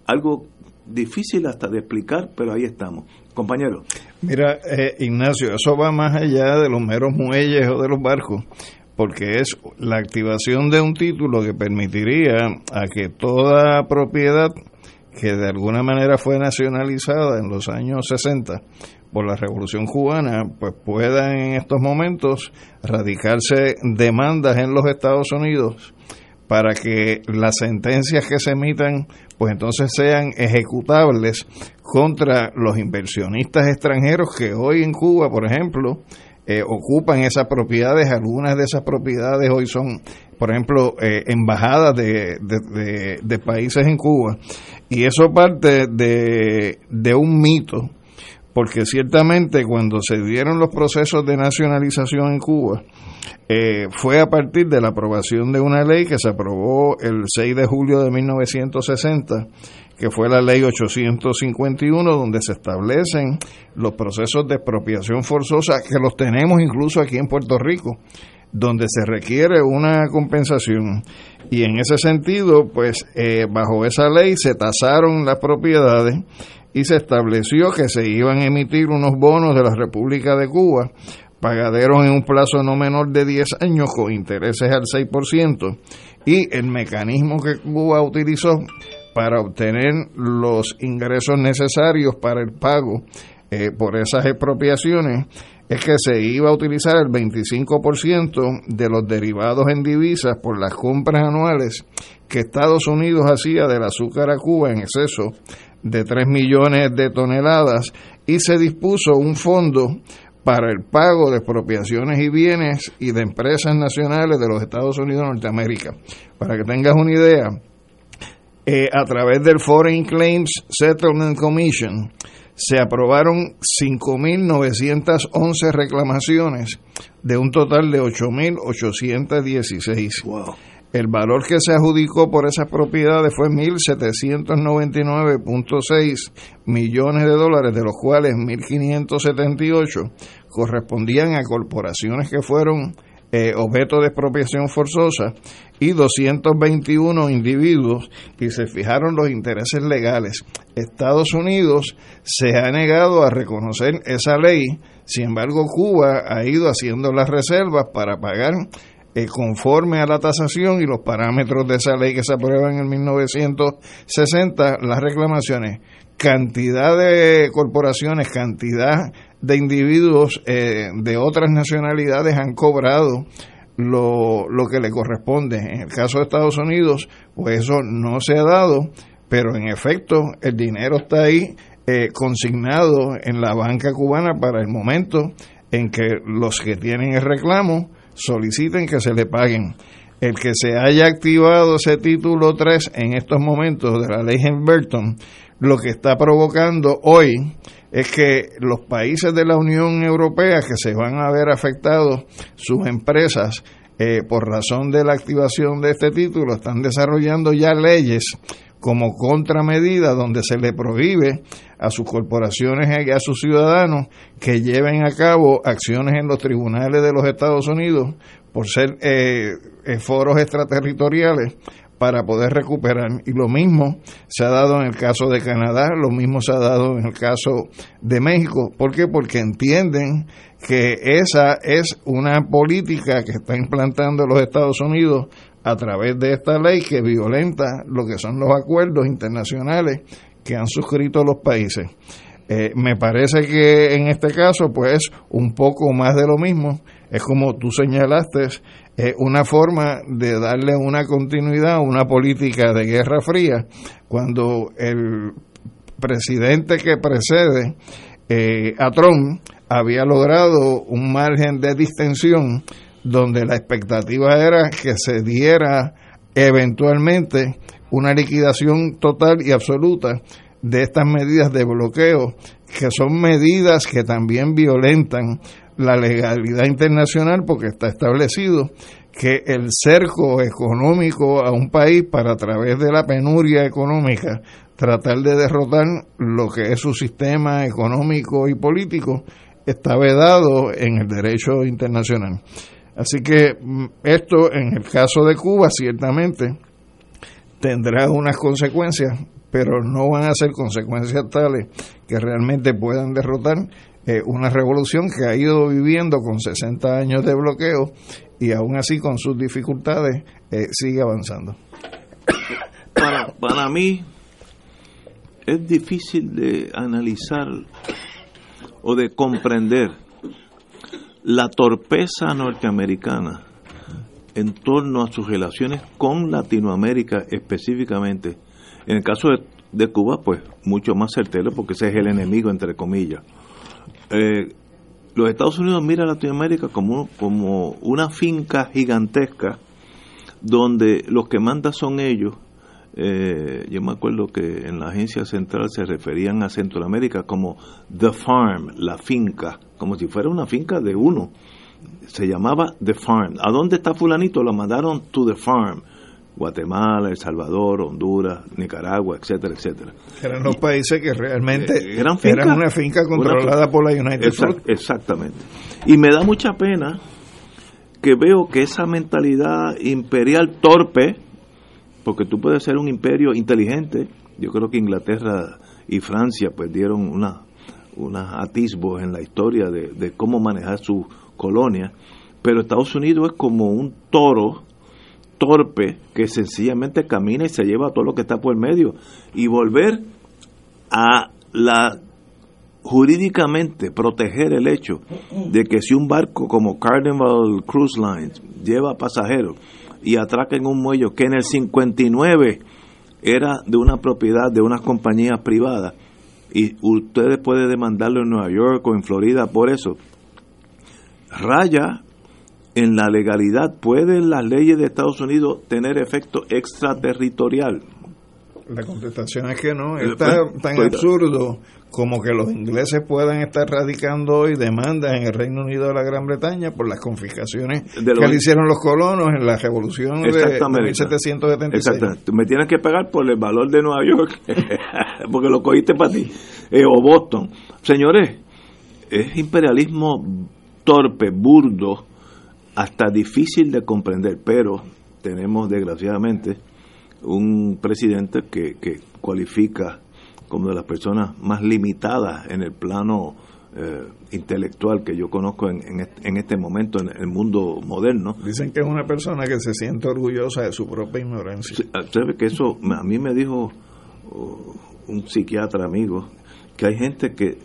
S1: Algo difícil hasta de explicar, pero ahí estamos. Compañero.
S2: Mira, eh, Ignacio, eso va más allá de los meros muelles o de los barcos, porque es la activación de un título que permitiría a que toda propiedad que de alguna manera fue nacionalizada en los años 60 por la Revolución Cubana, pues puedan en estos momentos radicarse demandas en los Estados Unidos para que las sentencias que se emitan pues entonces sean ejecutables contra los inversionistas extranjeros que hoy en Cuba, por ejemplo, eh, ocupan esas propiedades. Algunas de esas propiedades hoy son, por ejemplo, eh, embajadas de, de- de- de países en Cuba. Y eso parte de, de un mito, porque ciertamente cuando se dieron los procesos de nacionalización en Cuba, eh, fue a partir de la aprobación de una ley que se aprobó el 6 de julio de 1960, que fue la ley 851, donde se establecen los procesos de expropiación forzosa, que los tenemos incluso aquí en Puerto Rico, donde se requiere una compensación. Y en ese sentido, pues eh, bajo esa ley se tasaron las propiedades y se estableció que se iban a emitir unos bonos de la República de Cuba, pagaderos en un plazo no menor de 10 años con intereses al 6%, y el mecanismo que Cuba utilizó para obtener los ingresos necesarios para el pago eh, por esas expropiaciones es que se iba a utilizar el 25% de los derivados en divisas por las compras anuales que Estados Unidos hacía del azúcar a Cuba en exceso de 3 millones de toneladas y se dispuso un fondo para el pago de expropiaciones y bienes y de empresas nacionales de los Estados Unidos de Norteamérica. Para que tengas una idea, eh, a través del Foreign Claims Settlement Commission se aprobaron 5.911 reclamaciones de un total de 8.816. El valor que se adjudicó por esas propiedades fue 1.799.6 millones de dólares, de los cuales 1.578 correspondían a corporaciones que fueron eh, objeto de expropiación forzosa y 221 individuos y se fijaron los intereses legales. Estados Unidos se ha negado a reconocer esa ley, sin embargo Cuba ha ido haciendo las reservas para pagar eh, conforme a la tasación y los parámetros de esa ley que se aprueba en el 1960 las reclamaciones. Cantidad de corporaciones, cantidad de individuos eh, de otras nacionalidades han cobrado lo, lo que le corresponde. En el caso de Estados Unidos, pues eso no se ha dado, pero en efecto el dinero está ahí eh, consignado en la banca cubana para el momento en que los que tienen el reclamo soliciten que se le paguen. El que se haya activado ese título 3 en estos momentos de la ley Burton, lo que está provocando hoy es que los países de la Unión Europea que se van a ver afectados, sus empresas, eh, por razón de la activación de este título, están desarrollando ya leyes como contramedida donde se le prohíbe a sus corporaciones y a sus ciudadanos que lleven a cabo acciones en los tribunales de los Estados Unidos por ser eh, eh, foros extraterritoriales para poder recuperar. Y lo mismo se ha dado en el caso de Canadá, lo mismo se ha dado en el caso de México. ¿Por qué? Porque entienden que esa es una política que está implantando los Estados Unidos a través de esta ley que violenta lo que son los acuerdos internacionales que han suscrito los países. Eh, me parece que en este caso, pues, un poco más de lo mismo. Es como tú señalaste, es una forma de darle una continuidad a una política de guerra fría, cuando el presidente que precede eh, a Trump había logrado un margen de distensión donde la expectativa era que se diera eventualmente una liquidación total y absoluta de estas medidas de bloqueo, que son medidas que también violentan la legalidad internacional porque está establecido que el cerco económico a un país para a través de la penuria económica tratar de derrotar lo que es su sistema económico y político está vedado en el derecho internacional. Así que mm, esto en el caso de Cuba ciertamente tendrá unas consecuencias, pero no van a ser consecuencias tales que realmente puedan derrotar eh, una revolución que ha ido viviendo con 60 años de bloqueo y aún así con sus dificultades eh, sigue avanzando.
S1: Para, para mí es difícil de analizar o de comprender la torpeza norteamericana en torno a sus relaciones con Latinoamérica específicamente. En el caso de, Cuba, pues mucho más certero porque ese es el enemigo, entre comillas eh, los Estados Unidos miran a Latinoamérica como, como una finca gigantesca donde los que mandan son ellos. Eh, yo me acuerdo que en la agencia central se referían a Centroamérica como The Farm, la finca, como si fuera una finca de uno. Se llamaba The Farm. ¿A dónde está fulanito? Lo mandaron to The Farm. Guatemala, El Salvador, Honduras, Nicaragua, etcétera, etcétera.
S2: Eran los países que realmente
S1: Eh, eran,
S2: una finca controlada
S1: una-
S2: por la United Fruit.
S1: Exactamente. Y me da mucha pena que veo que esa mentalidad imperial torpe, porque tú puedes ser un imperio inteligente, yo creo que Inglaterra y Francia pues dieron una, unos atisbos en la historia de, de cómo manejar sus colonias, pero Estados Unidos es como un toro torpe que sencillamente camina y se lleva todo lo que está por el medio. Y volver a la jurídicamente proteger el hecho de que si un barco como Carnival Cruise Lines lleva pasajeros y atraca en un muelle que en el 59 era de una propiedad de unas compañías privadas y ustedes pueden demandarlo en Nueva York o en Florida por eso raya en la legalidad pueden las leyes de Estados Unidos tener efecto extraterritorial
S2: La contestación es que no,
S1: Eh,
S2: es tan,
S1: pues,
S2: tan
S1: estoy-
S2: absurdo como que los ingleses puedan estar radicando hoy demandas en el Reino Unido de la Gran Bretaña por las confiscaciones
S1: De los-
S2: que le hicieron los colonos en la revolución de, de
S1: Exactamente.
S2: 1776.
S1: Exactamente. Me tienes que pagar por el valor de Nueva York, [laughs] porque lo cogiste para ti. Eh, o Boston. Señores, es imperialismo torpe, burdo, hasta difícil de comprender, pero tenemos desgraciadamente un presidente que, que cualifica como de las personas más limitadas en el plano eh, intelectual que yo conozco en, en este- en este momento en el mundo moderno.
S2: Dicen que es una persona que se siente orgullosa de su propia ignorancia.
S1: ¿Sabe que eso a mí me dijo oh, un psiquiatra amigo que hay gente que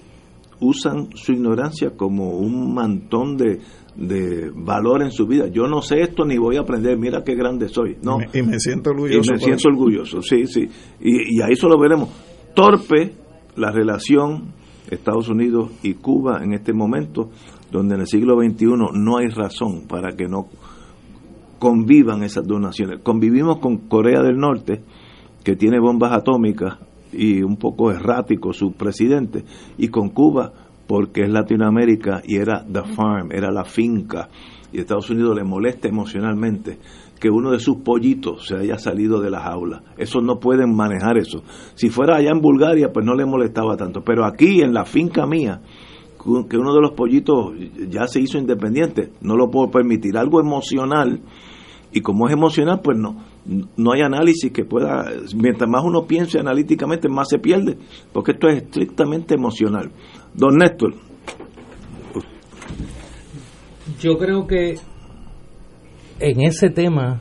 S1: usan su ignorancia como un mantón de, de valor en su vida. Yo no sé esto ni voy a aprender, mira qué grande soy. No,
S2: Y me- y me siento
S1: y
S2: orgulloso
S1: me
S2: por
S1: siento
S2: eso.
S1: orgulloso, sí, sí. Y, y ahí eso lo veremos. Torpe la relación Estados Unidos y Cuba en este momento, donde en el siglo XXI no hay razón para que no convivan esas dos naciones. Convivimos con Corea del Norte, que tiene bombas atómicas y un poco errático su presidente, y con Cuba, porque es Latinoamérica y era the farm, era la finca, y Estados Unidos le molesta emocionalmente que uno de sus pollitos se haya salido de la jaula. Eso no pueden manejar eso. Si fuera allá en Bulgaria, pues no le molestaba tanto. Pero aquí, en la finca mía, que uno de los pollitos ya se hizo independiente, no lo puedo permitir. Algo emocional, y como es emocional, pues no, no hay análisis que pueda, mientras más uno piense analíticamente, más se pierde, porque esto es estrictamente emocional. Don Néstor,
S3: Yo creo que en ese tema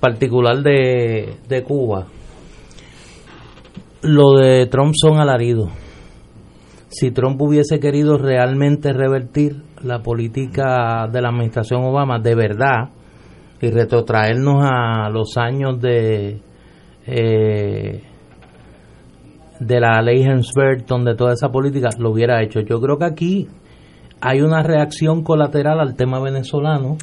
S3: particular de, de Cuba, lo de Trump son alaridos. Si Trump hubiese querido realmente revertir la política de la administración Obama de verdad y retrotraernos a los años de eh, de la ley Burton, de toda esa política, lo hubiera hecho. Yo creo que aquí hay una reacción colateral al tema venezolano.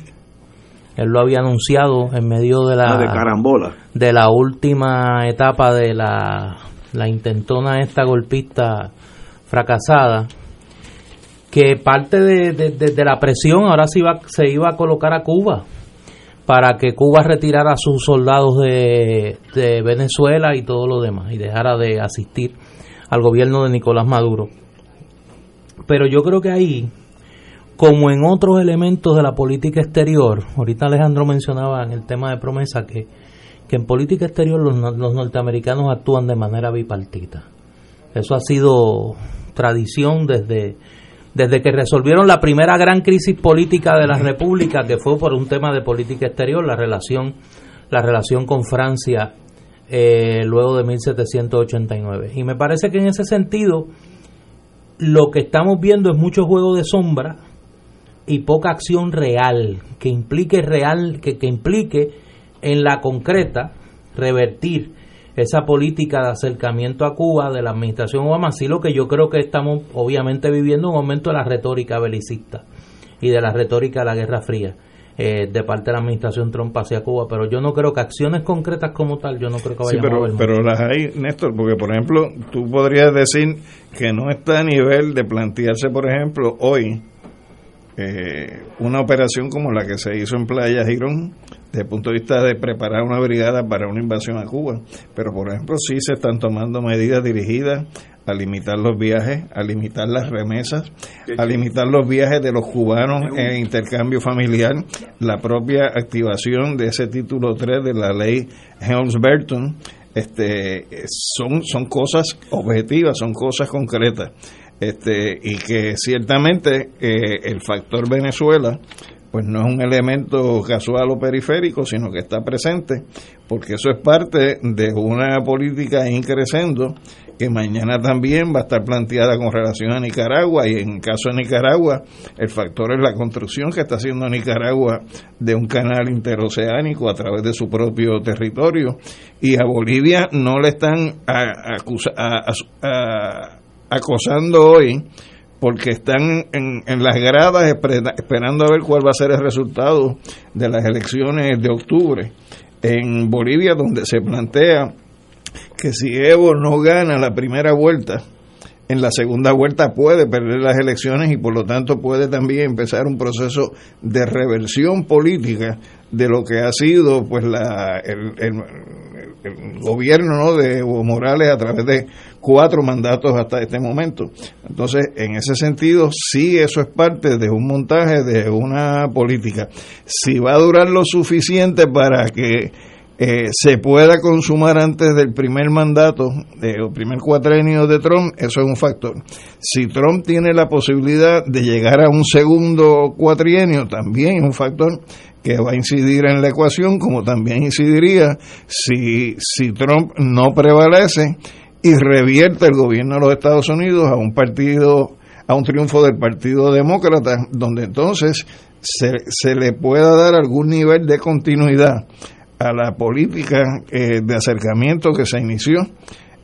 S3: Él lo había anunciado en medio de la
S1: Ah, de carambola.
S3: de la última etapa de la, la intentona esta golpista fracasada que parte de, de- de- de la presión ahora se iba, se iba a colocar a Cuba para que Cuba retirara a sus soldados de, Venezuela y todo lo demás y dejara de asistir al gobierno de Nicolás Maduro. Pero yo creo que ahí, como en otros elementos de la política exterior, ahorita Alejandro mencionaba en el tema de promesa que, que en política exterior los, los norteamericanos actúan de manera bipartita. Eso ha sido tradición desde, desde que resolvieron la primera gran crisis política de la República, que fue por un tema de política exterior, la relación, la relación con Francia eh, luego de 1789. Y me parece que en ese sentido lo que estamos viendo es mucho juego de sombra y poca acción real, que implique real, que, que implique en la concreta revertir esa política de acercamiento a Cuba de la administración Obama, sí lo que yo creo que estamos obviamente viviendo un momento de la retórica belicista y de la retórica de la Guerra Fría eh, de parte de la administración Trump hacia Cuba, pero yo no creo que acciones concretas como tal, yo no creo que
S2: Sí,
S3: vayamos a
S2: pero,
S3: ver.
S2: pero las hay, Néstor, porque por ejemplo, tú podrías decir que no está a nivel de plantearse, por ejemplo, hoy eh, una operación como la que se hizo en Playa Girón, desde el punto de vista de preparar una brigada para una invasión a Cuba. Pero, por ejemplo, sí se están tomando medidas dirigidas a limitar los viajes, a limitar las remesas, a limitar los viajes de los cubanos en intercambio familiar, la propia activación de ese título 3 de la ley Helms-Burton, este, son, son cosas objetivas, son cosas concretas. Este, y que ciertamente eh, el factor Venezuela pues no es un elemento casual o periférico, sino que está presente, porque eso es parte de una política increciendo que mañana también va a estar planteada con relación a Nicaragua y en caso de Nicaragua el factor es la construcción que está haciendo Nicaragua de un canal interoceánico a través de su propio territorio y a Bolivia no le están acosando hoy porque están en, las gradas esperando a ver cuál va a ser el resultado de las elecciones de octubre en Bolivia donde se plantea que si Evo no gana la primera vuelta, en la segunda vuelta puede perder las elecciones y por lo tanto puede también empezar un proceso de reversión política de lo que ha sido pues la, el, gobierno ¿no? de Evo Morales a través de cuatro mandatos hasta este momento. Entonces, en ese sentido, sí, eso es parte de un montaje de una política. Si va a durar lo suficiente para que eh, se pueda consumar antes del primer mandato, del primer cuatrenio de Trump, eso es un factor. Si Trump tiene la posibilidad de llegar a un segundo cuatrienio, también es un factor que va a incidir en la ecuación, como también incidiría si, si Trump no prevalece y revierte el gobierno de los Estados Unidos a un partido, a un triunfo del Partido Demócrata, donde entonces se, se le pueda dar algún nivel de continuidad a la política eh, de acercamiento que se inició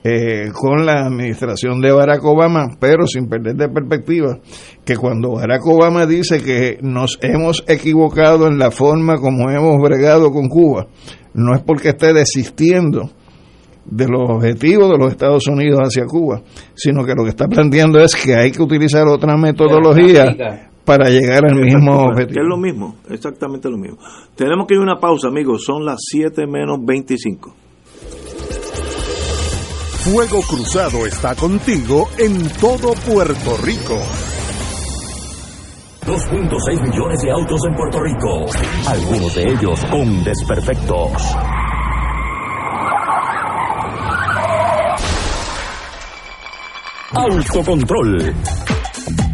S2: eh, con la administración de Barack Obama, pero sin perder de perspectiva que cuando Barack Obama dice que nos hemos equivocado en la forma como hemos bregado con Cuba, no es porque esté desistiendo de los objetivos de los Estados Unidos hacia Cuba, sino que lo que está planteando es que hay que utilizar otra metodología para llegar al mismo objetivo.
S1: es lo mismo, exactamente lo mismo. Tenemos que ir a una pausa, amigos, son las 7 menos 25.
S4: Fuego Cruzado está contigo en todo Puerto Rico.
S6: 2.6 millones de autos en Puerto Rico, algunos de ellos con desperfectos. Autocontrol.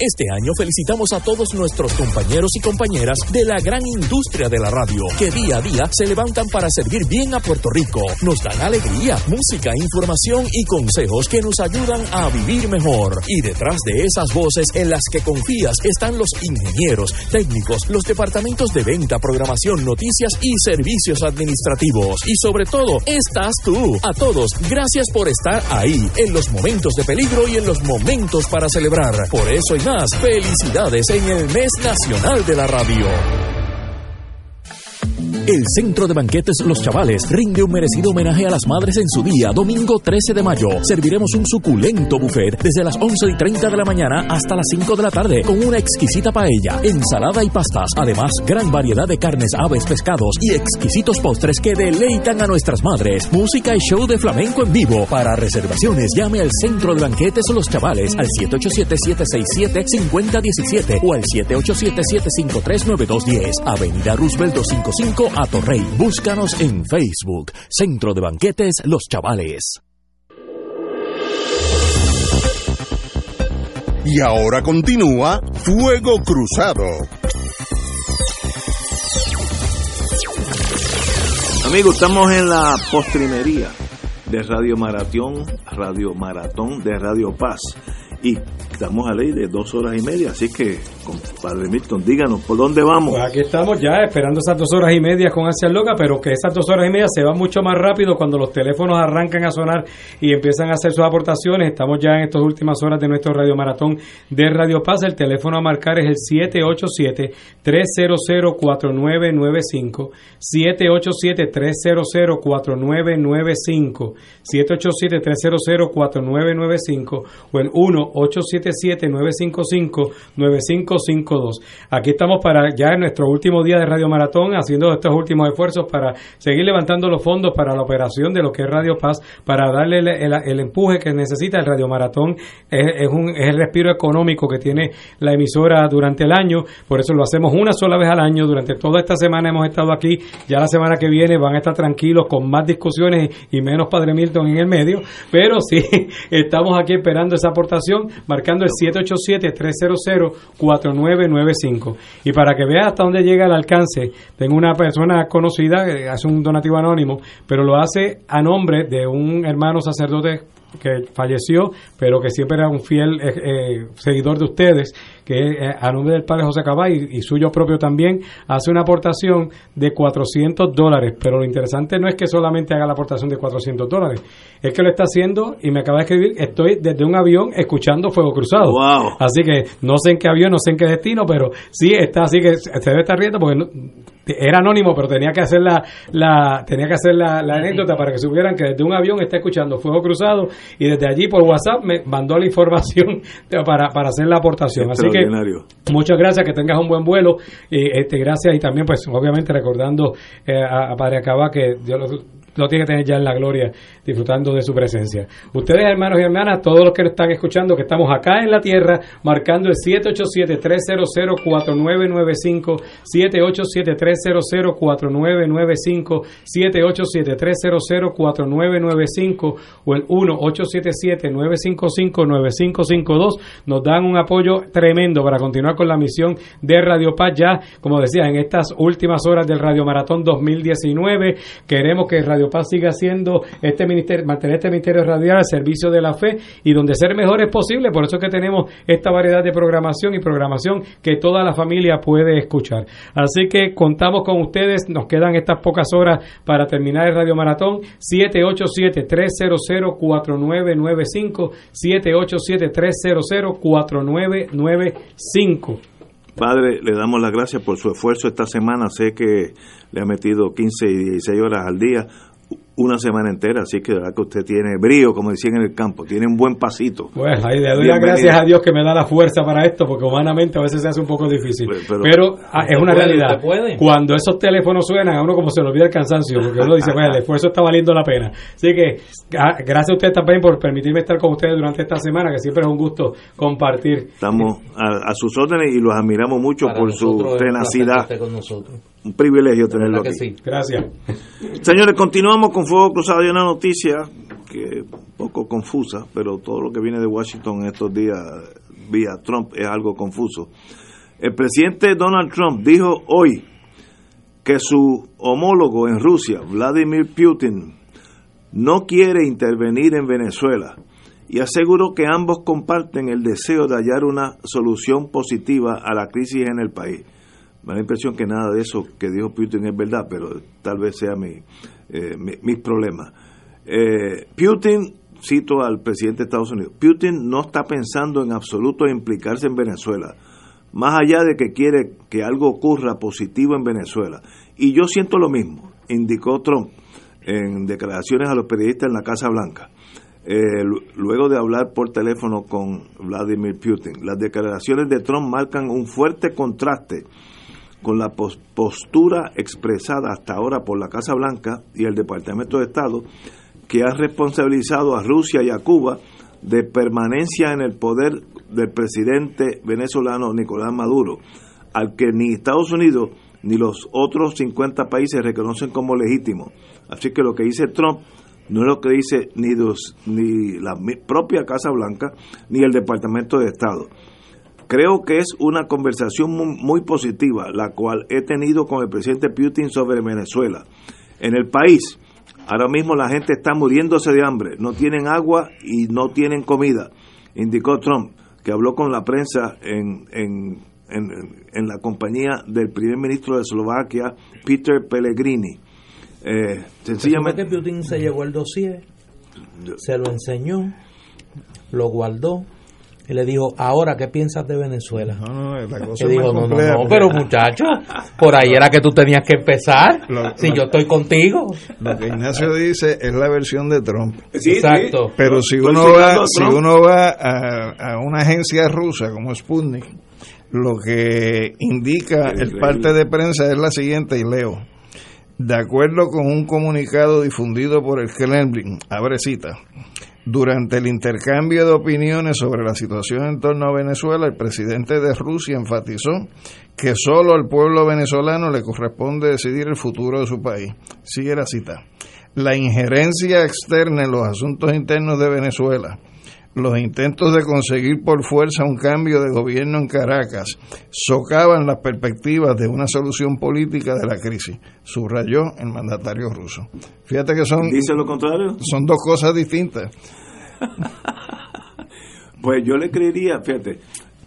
S6: Este año felicitamos a todos nuestros compañeros y compañeras de la gran industria de la radio, que día a día se levantan para servir bien a Puerto Rico. Nos dan alegría, música, información y consejos que nos ayudan a vivir mejor. Y detrás de esas voces en las que confías están los ingenieros, técnicos, los departamentos de venta, programación, noticias y servicios administrativos. Y sobre todo, estás tú. A todos, gracias por estar ahí, en los momentos de peligro y en los momentos para celebrar. Por eso y Felicidades en el mes nacional de la radio. El Centro de Banquetes Los Chavales rinde un merecido homenaje a las madres en su día, domingo 13 de mayo. Serviremos un suculento buffet desde las 11 y 30 de la mañana hasta las 5 de la tarde, con una exquisita paella, ensalada y pastas. Además, gran variedad de carnes, aves, pescados y exquisitos postres que deleitan a nuestras madres. Música y show de flamenco en vivo. Para reservaciones, llame al Centro de Banquetes Los Chavales al 787-767-5017 o al 787-753-9210. Avenida Roosevelt 255 a Torrey. Búscanos en Facebook. Centro de Banquetes Los Chavales.
S4: Y ahora continúa Fuego Cruzado.
S1: Amigos, estamos en la postrimería de Radio Maratón, Radio Maratón de Radio Paz. Y estamos a ley de dos horas y media, así que, compadre Milton, díganos, ¿por dónde vamos?
S12: Pues aquí estamos ya esperando esas dos horas y media con Ansia Loca, pero que esas dos horas y media se van mucho más rápido cuando los teléfonos arrancan a sonar y empiezan a hacer sus aportaciones. Estamos ya en estas últimas horas de nuestro Radio Maratón de Radio Paz. El teléfono a marcar es el 787-300-4995. 787-300-4995. 787-300-4995 o el 1-877-955-9552. Aquí estamos para ya en nuestro último día de Radio Maratón haciendo estos últimos esfuerzos para seguir levantando los fondos para la operación de lo que es Radio Paz, para darle el, empuje que necesita el Radio Maratón. Es, un, es el respiro económico que tiene la emisora durante el año, por eso lo hacemos una sola vez al año. Durante toda esta semana hemos estado aquí, ya la semana que viene van a estar tranquilos con más discusiones y menos Padre Milton en el medio, pero sí, [laughs] estamos aquí esperando esa aportación, el 787-300-4995. Y para que veas hasta dónde llega el alcance, tengo una persona conocida hace un donativo anónimo, pero lo hace a nombre de un hermano sacerdote que falleció, pero que siempre era un fiel eh, eh, seguidor de ustedes, que eh, a nombre del padre José Cabay y, y suyo propio también, hace una aportación de 400 dólares. Pero lo interesante no es que solamente haga la aportación de 400 dólares, es que lo está haciendo y me acaba de escribir, estoy desde un avión escuchando Fuego Cruzado.
S1: Wow.
S12: Así que no sé en qué avión, no sé en qué destino, pero sí está así que se debe estar riendo porque no- era anónimo, pero tenía que hacer la, la tenía que hacer la, la anécdota para que supieran que desde un avión está escuchando Fuego Cruzado y desde allí por WhatsApp me mandó la información [laughs] para, para hacer la aportación. Así que
S1: Extraordinario.
S12: Muchas gracias, que tengas un buen vuelo. Y este, gracias y también, pues, obviamente recordando eh, a, a Padre Acaba que Dios lo, lo tiene que tener ya en la gloria, disfrutando de su presencia. Ustedes, hermanos y hermanas, todos los que nos están escuchando, que estamos acá en la tierra, marcando el 787-300-4995, 787-300-4995, 787-300-4995 o el 1-877-955-9552. Nos dan un apoyo tremendo para continuar con la misión de Radio Paz ya, como decía, en estas últimas horas del Radio Maratón 2019. Queremos que Radio Paz siga siendo este ministerio, mantener este ministerio radial al servicio de la fe y donde ser mejor es posible. Por eso es que tenemos esta variedad de programación y programación que toda la familia puede escuchar. Así que contamos con ustedes. Nos quedan estas pocas horas para terminar el Radio Maratón. 787-300-4995. 787-300-4995.
S1: Padre, le damos las gracias por su esfuerzo esta semana. Sé que le ha metido 15 y 16 horas al día, una semana entera, así que de verdad que usted tiene brío, como decían en el campo, tiene un buen pasito.
S12: Pues ahí le doy las gracias a Dios que me da la fuerza para esto, porque humanamente a veces se hace un poco difícil.
S1: pero-
S12: Pero, ah, es una
S3: puede,
S12: realidad.
S3: puede.
S12: Cuando esos teléfonos suenan, a uno como se le olvida el cansancio, porque uno dice, bueno, el esfuerzo está valiendo la pena. Así que ah, gracias a usted también por permitirme estar con ustedes durante esta semana, que siempre es un gusto compartir.
S1: Estamos a, a sus órdenes y los admiramos mucho
S3: Para
S1: por su tenacidad.
S3: esté con nosotros.
S1: Un privilegio tenerlo
S3: ¿Verdad
S1: aquí.
S3: sí?
S12: Gracias.
S1: Señores, continuamos con Fuego Cruzado. Hay una noticia que poco confusa, pero todo lo que viene de Washington estos días vía Trump es algo confuso. El presidente Donald Trump dijo hoy que su homólogo en Rusia, Vladimir Putin, no quiere intervenir en Venezuela y aseguró que ambos comparten el deseo de hallar una solución positiva a la crisis en el país. Me da la impresión que nada de eso que dijo Putin es verdad, pero tal vez sea mi, eh, mi- mis problemas. Eh, Putin, cito al presidente de Estados Unidos, Putin no está pensando en absoluto en implicarse en Venezuela, más allá de que quiere que algo ocurra positivo en Venezuela. Y yo siento lo mismo, indicó Trump en declaraciones a los periodistas en la Casa Blanca. eh, lu- luego de hablar por teléfono con Vladimir Putin. Las declaraciones de Trump marcan un fuerte contraste con la pos- postura expresada hasta ahora por la Casa Blanca y el Departamento de Estado, que ha responsabilizado a Rusia y a Cuba de permanencia en el poder del presidente venezolano Nicolás Maduro, al que ni Estados Unidos ni los otros 50 países reconocen como legítimo. Así que lo que dice Trump no es lo que dice ni, dos, ni la propia Casa Blanca ni el Departamento de Estado. Creo que es una conversación mu- muy positiva la cual he tenido con el presidente Putin sobre Venezuela. En el país, ahora mismo la gente está muriéndose de hambre, no tienen agua y no tienen comida, indicó Trump, que habló con la prensa en, en, en- la compañía del primer ministro de Eslovaquia, Peter Pellegrini. Eh, sencillamente,
S3: Putin se llevó el dossier, se lo enseñó, lo guardó y le dijo, ahora, ¿qué piensas de Venezuela?
S2: la cosa
S3: Que
S2: es
S3: dijo, no, no, no, pero [laughs] muchacho, por ahí era que tú tenías que empezar.
S2: Lo-
S3: si
S2: lo-
S3: yo estoy contigo.
S2: Lo que Ignacio dice es la versión de Trump.
S3: Sí, Exacto. sí.
S2: Pero si uno va,
S3: a
S2: si uno va a, a una agencia rusa como Sputnik, lo que indica el parte de prensa es la siguiente, y leo. De acuerdo con un comunicado difundido por el Kremlin, abre cita, durante el intercambio de opiniones sobre la situación en torno a Venezuela, el presidente de Rusia enfatizó que solo al pueblo venezolano le corresponde decidir el futuro de su país. Sigue la cita. La injerencia externa en los asuntos internos de Venezuela, los intentos de conseguir por fuerza un cambio de gobierno en Caracas socavan las perspectivas de una solución política de la crisis, subrayó el mandatario ruso. Fíjate que son
S1: ¿Dice lo contrario?
S2: son dos cosas distintas. [laughs]
S1: Pues yo le creería, fíjate,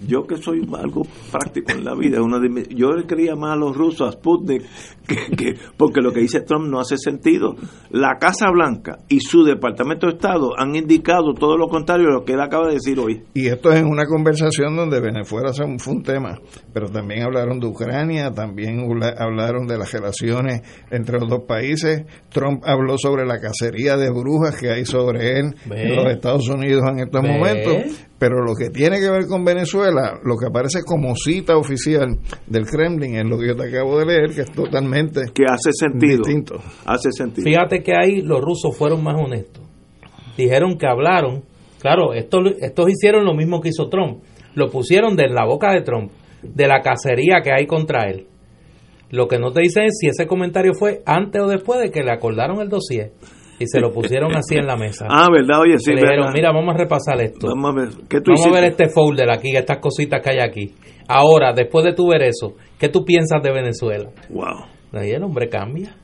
S1: yo que soy algo práctico en la vida, uno de mis- yo le creía más a los rusos, a Sputnik, [laughs] que, que- porque lo que dice Trump no hace sentido. La Casa Blanca y su Departamento de Estado han indicado todo lo contrario a lo que él acaba de decir hoy.
S2: Y esto es en una conversación donde Venezuela fue un- fue un tema, pero también hablaron de Ucrania, también habla- hablaron de las relaciones entre los dos países. Trump habló sobre la cacería de brujas que hay sobre él en los Estados Unidos en estos momentos. Pero lo que tiene que ver con Venezuela, lo que aparece como cita oficial del Kremlin, es lo que yo te acabo de leer, que es totalmente
S1: Que hace sentido.
S2: distinto.
S1: Hace sentido.
S3: Fíjate que ahí los rusos fueron más honestos. Dijeron que hablaron. Claro, esto, estos hicieron lo mismo que hizo Trump. Lo pusieron de la boca de Trump, de la cacería que hay contra él. Lo que no te dicen es si ese comentario fue antes o después de que le acordaron el dossier y se lo pusieron así en la mesa. [laughs]
S1: Ah, verdad, oye, sí,
S3: le dijeron,
S1: verdad.
S3: mira, vamos a repasar esto.
S1: Vamos a ver, ¿qué tú
S3: Vamos a ver este folder aquí, estas cositas que hay aquí. Ahora, después de tu ver eso, ¿qué tú piensas de Venezuela?
S1: Wow.
S3: Ahí el hombre cambia.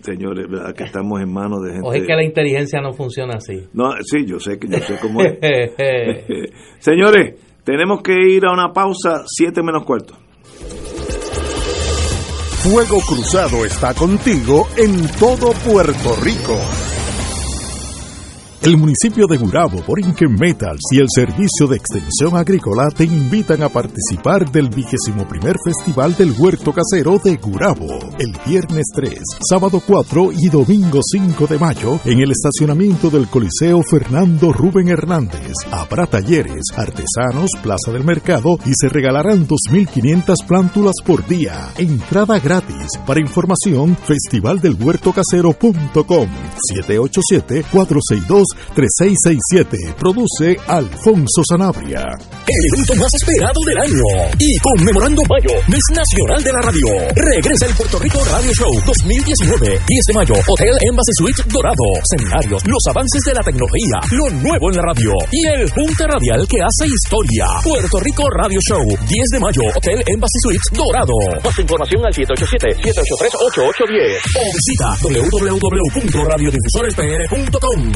S1: Señores, verdad que estamos en manos de gente.
S3: O es que la inteligencia no funciona así.
S1: No, sí, yo sé que yo sé cómo es. [laughs] [laughs] Señores, tenemos que ir a una pausa, siete menos cuarto.
S4: Fuego Cruzado está contigo en todo Puerto Rico.
S8: El municipio de Gurabo, Borinquen Metals y el Servicio de Extensión Agrícola te invitan a participar del vigésimo primer Festival del Huerto Casero de Gurabo, el viernes 3, sábado 4 y domingo 5 de mayo en el estacionamiento del Coliseo Fernando Rubén Hernández. Habrá talleres, artesanos, plaza del mercado y se regalarán 2.500 plántulas por día. Entrada gratis. Para información, festivaldelhuertocasero.com 787-462-3667. Produce Alfonso Sanabria.
S6: El evento más esperado del año. Y conmemorando mayo, mes nacional de la radio. Regresa el Puerto Rico Radio Show 2019. 10 de mayo, Hotel Embassy Suite Dorado. Seminarios, los avances de la tecnología, lo nuevo en la radio. Y el Junta Radial que hace historia. Puerto Rico Radio Show. 10 de mayo, Hotel Embassy Suite Dorado. Más información al 787-783-8810. O visita www.radiodifusorespr.com.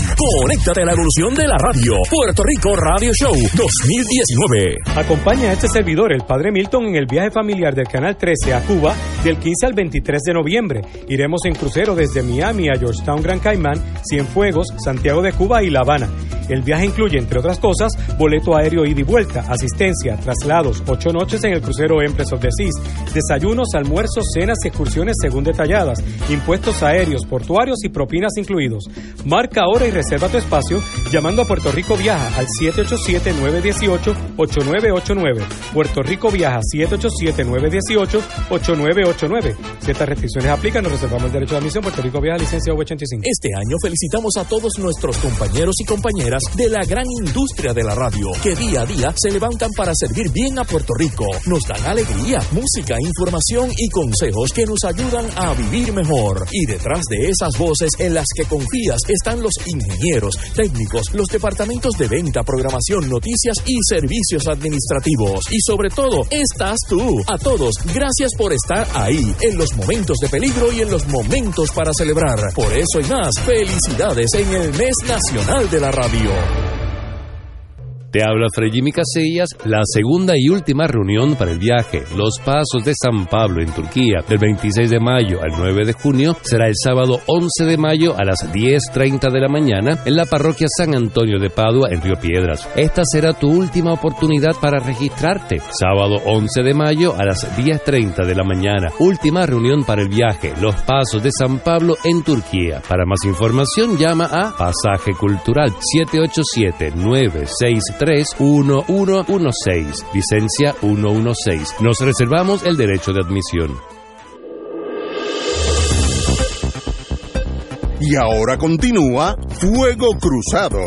S6: Conéctate a la evolución de la radio. Puerto Rico Radio Show 2019.
S12: Acompaña a este servidor, el Padre Milton, en el viaje familiar del Canal 13 a Cuba del 15 al 23 de noviembre. Iremos en crucero desde Miami a Georgetown, Gran Caimán, Cienfuegos, Santiago de Cuba y La Habana. El viaje incluye, entre otras cosas, boleto aéreo ida y vuelta, asistencia, traslados, ocho noches en el crucero Empress of the Seas, desayunos, almuerzos, cenas y excursiones según detalladas, impuestos aéreos, portuarios y propinas incluidos. Marca ahora y reserva tu espacio llamando a Puerto Rico Viaja al 787-918-8989. Puerto Rico Viaja 787-918-8989. Ciertas restricciones aplican, nos reservamos el derecho de admisión. Puerto Rico Viaja licencia V85.
S6: Este año felicitamos a todos nuestros compañeros y compañeras de la gran industria de la radio, que día a día se levantan para servir bien a Puerto Rico. Nos dan alegría, música, información y consejos que nos ayudan a vivir mejor. Y detrás de esas voces en las que confías están los ingenieros, técnicos, los departamentos de venta, programación, noticias y servicios administrativos. Y sobre todo, estás tú. A todos, gracias por estar ahí, en los momentos de peligro y en los momentos para celebrar. Por eso y más, felicidades en el mes nacional de la radio.
S20: Te habla Fred Jimmy Casillas. La segunda y última reunión para el viaje Los Pasos de San Pablo en Turquía del 26 de mayo al 9 de junio será el sábado 11 de mayo a las 10.30 de la mañana en la parroquia San Antonio de Padua en Río Piedras. Esta será tu última oportunidad para registrarte. Sábado 11 de mayo a las 10.30 de la mañana. Última reunión para el viaje Los Pasos de San Pablo en Turquía. Para más información llama a Pasaje Cultural 787 963 1116, licencia 116. Nos reservamos el derecho de admisión.
S4: Y ahora continúa Fuego Cruzado.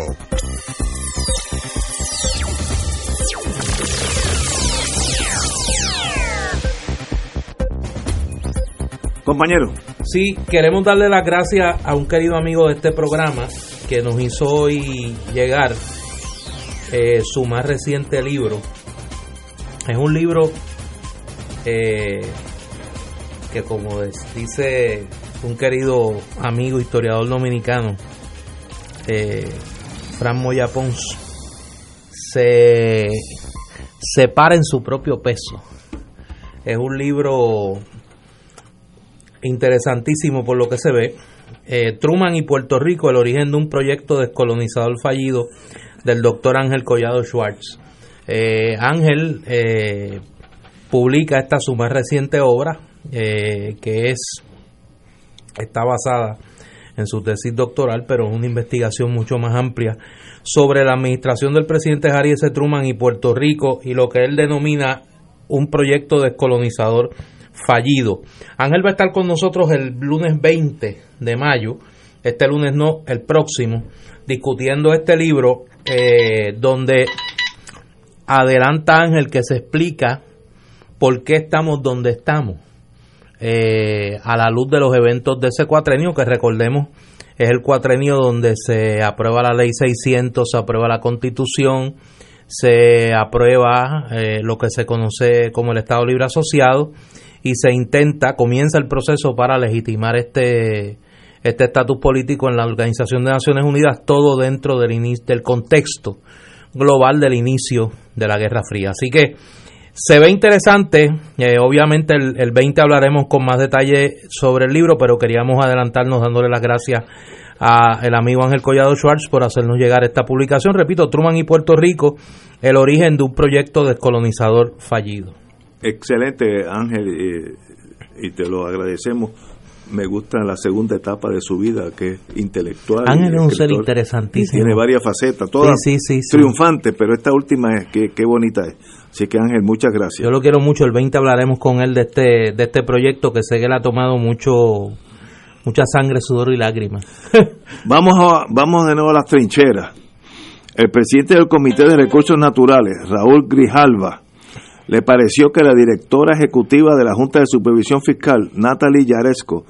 S1: Compañero.
S3: Sí, queremos darle las gracias a un querido amigo de este programa que nos hizo hoy llegar eh, su más reciente libro. Es un libro eh, que como dice un querido amigo historiador dominicano, eh, Fran Moya Pons, se separa en su propio peso. Es un libro interesantísimo por lo que se ve. Truman y Puerto Rico, el origen de un proyecto descolonizador fallido del doctor Ángel Collado Schwartz. Eh, Ángel eh, publica esta su más reciente obra, eh, que es está basada en su tesis doctoral, pero es una investigación mucho más amplia sobre la administración del presidente Harry S. Truman y Puerto Rico y lo que él denomina un proyecto descolonizador fallido. Ángel va a estar con nosotros el lunes 20 de mayo, este lunes no, el próximo, discutiendo este libro eh, donde adelanta Ángel que se explica por qué estamos donde estamos eh, a la luz de los eventos de ese cuatrenio que recordemos es el cuatrenio donde se aprueba la ley 600, se aprueba la constitución, se aprueba eh, lo que se conoce como el Estado Libre Asociado y se intenta, comienza el proceso para legitimar este este estatus político en la Organización de Naciones Unidas, todo dentro del, del contexto global del inicio de la Guerra Fría. Así que se ve interesante, eh, obviamente el, el, 20 hablaremos con más detalle sobre el libro, pero queríamos adelantarnos dándole las gracias a el amigo Ángel Collado Schwartz por hacernos llegar esta publicación. Repito, Truman y Puerto Rico, el origen de un proyecto descolonizador fallido.
S1: Excelente Ángel, y te lo agradecemos me gusta la segunda etapa de su vida, que es intelectual.
S3: Ángel es un ser interesantísimo.
S1: Tiene varias facetas, todas
S3: sí, sí, sí,
S1: triunfantes, pero esta última es que qué bonita es. Así que Ángel, muchas gracias.
S3: Yo lo quiero mucho, el 20 hablaremos con él de este, de este proyecto que sé que él ha tomado mucho mucha sangre, sudor y lágrimas. [laughs]
S1: vamos, a, vamos de nuevo a las trincheras. El presidente del Comité de Recursos Naturales, Raúl Grijalva, le pareció que la directora ejecutiva de la Junta de Supervisión Fiscal, Natalie Yaresco,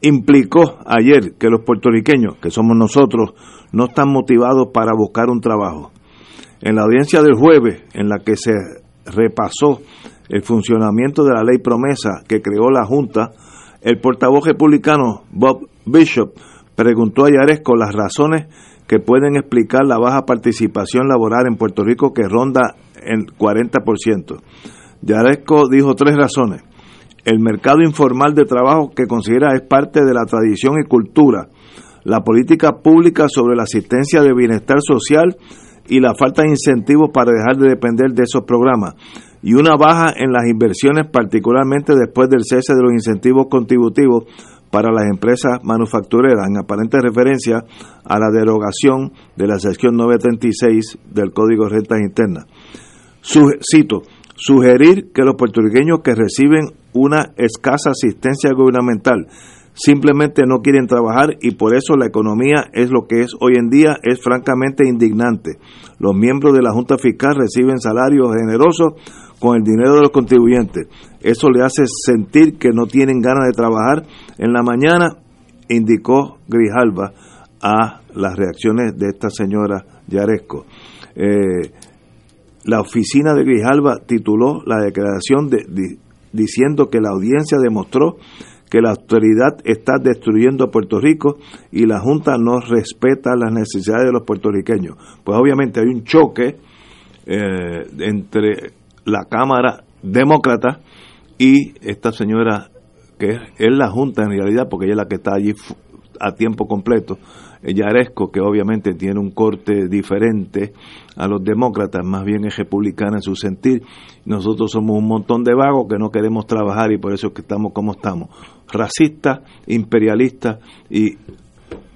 S1: implicó ayer que los puertorriqueños, que somos nosotros, no están motivados para buscar un trabajo. En la audiencia del jueves, en la que se repasó el funcionamiento de la ley promesa que creó la Junta, el portavoz republicano Bob Bishop preguntó a Yaresco las razones que pueden explicar la baja participación laboral en Puerto Rico que ronda el 40%. Yaresco dijo tres razones. El mercado informal de trabajo que considera es parte de la tradición y cultura, la política pública sobre la asistencia de bienestar social y la falta de incentivos para dejar de depender de esos programas y una baja en las inversiones particularmente después del cese de los incentivos contributivos para las empresas manufactureras, en aparente referencia a la derogación de la sección 936 del Código de Rentas Internas. cito, sugerir que los puertorriqueños que reciben una escasa asistencia gubernamental simplemente no quieren trabajar y por eso la economía es lo que es hoy en día, es francamente indignante. Los miembros de la Junta Fiscal reciben salarios generosos con el dinero de los contribuyentes. Eso le hace sentir que no tienen ganas de trabajar en la mañana, indicó Grijalva a las reacciones de esta señora Yaresco. Eh, la oficina de Grijalva tituló la declaración de, di- diciendo que la audiencia demostró que la autoridad está destruyendo a Puerto Rico y la Junta no respeta las necesidades de los puertorriqueños. Pues obviamente hay un choque eh, entre la Cámara Demócrata y esta señora que es, la Junta en realidad, porque ella es la que está allí a tiempo completo, Yaresco, que obviamente tiene un corte diferente a los demócratas, más bien es republicana en su sentir. Nosotros somos un montón de vagos que no queremos trabajar y por eso es que estamos como estamos. Racistas, imperialistas y,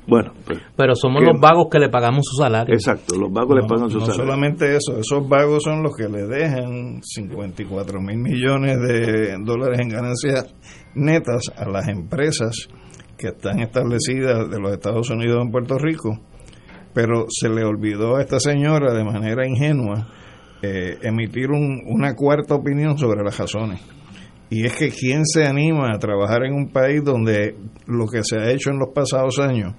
S1: bueno. pues,
S3: Pero somos
S1: que-
S3: los vagos que le pagamos su salario.
S1: Exacto, los vagos le pagan su
S2: no
S1: salario.
S2: solamente eso, esos vagos son los que le dejan 54 mil millones de dólares en ganancias netas a las empresas que están establecidas de los Estados Unidos en Puerto Rico. Pero se le olvidó a esta señora de manera ingenua eh, emitir un- una cuarta opinión sobre las razones. Y es que quién se anima a trabajar en un país donde lo que se ha hecho en los pasados años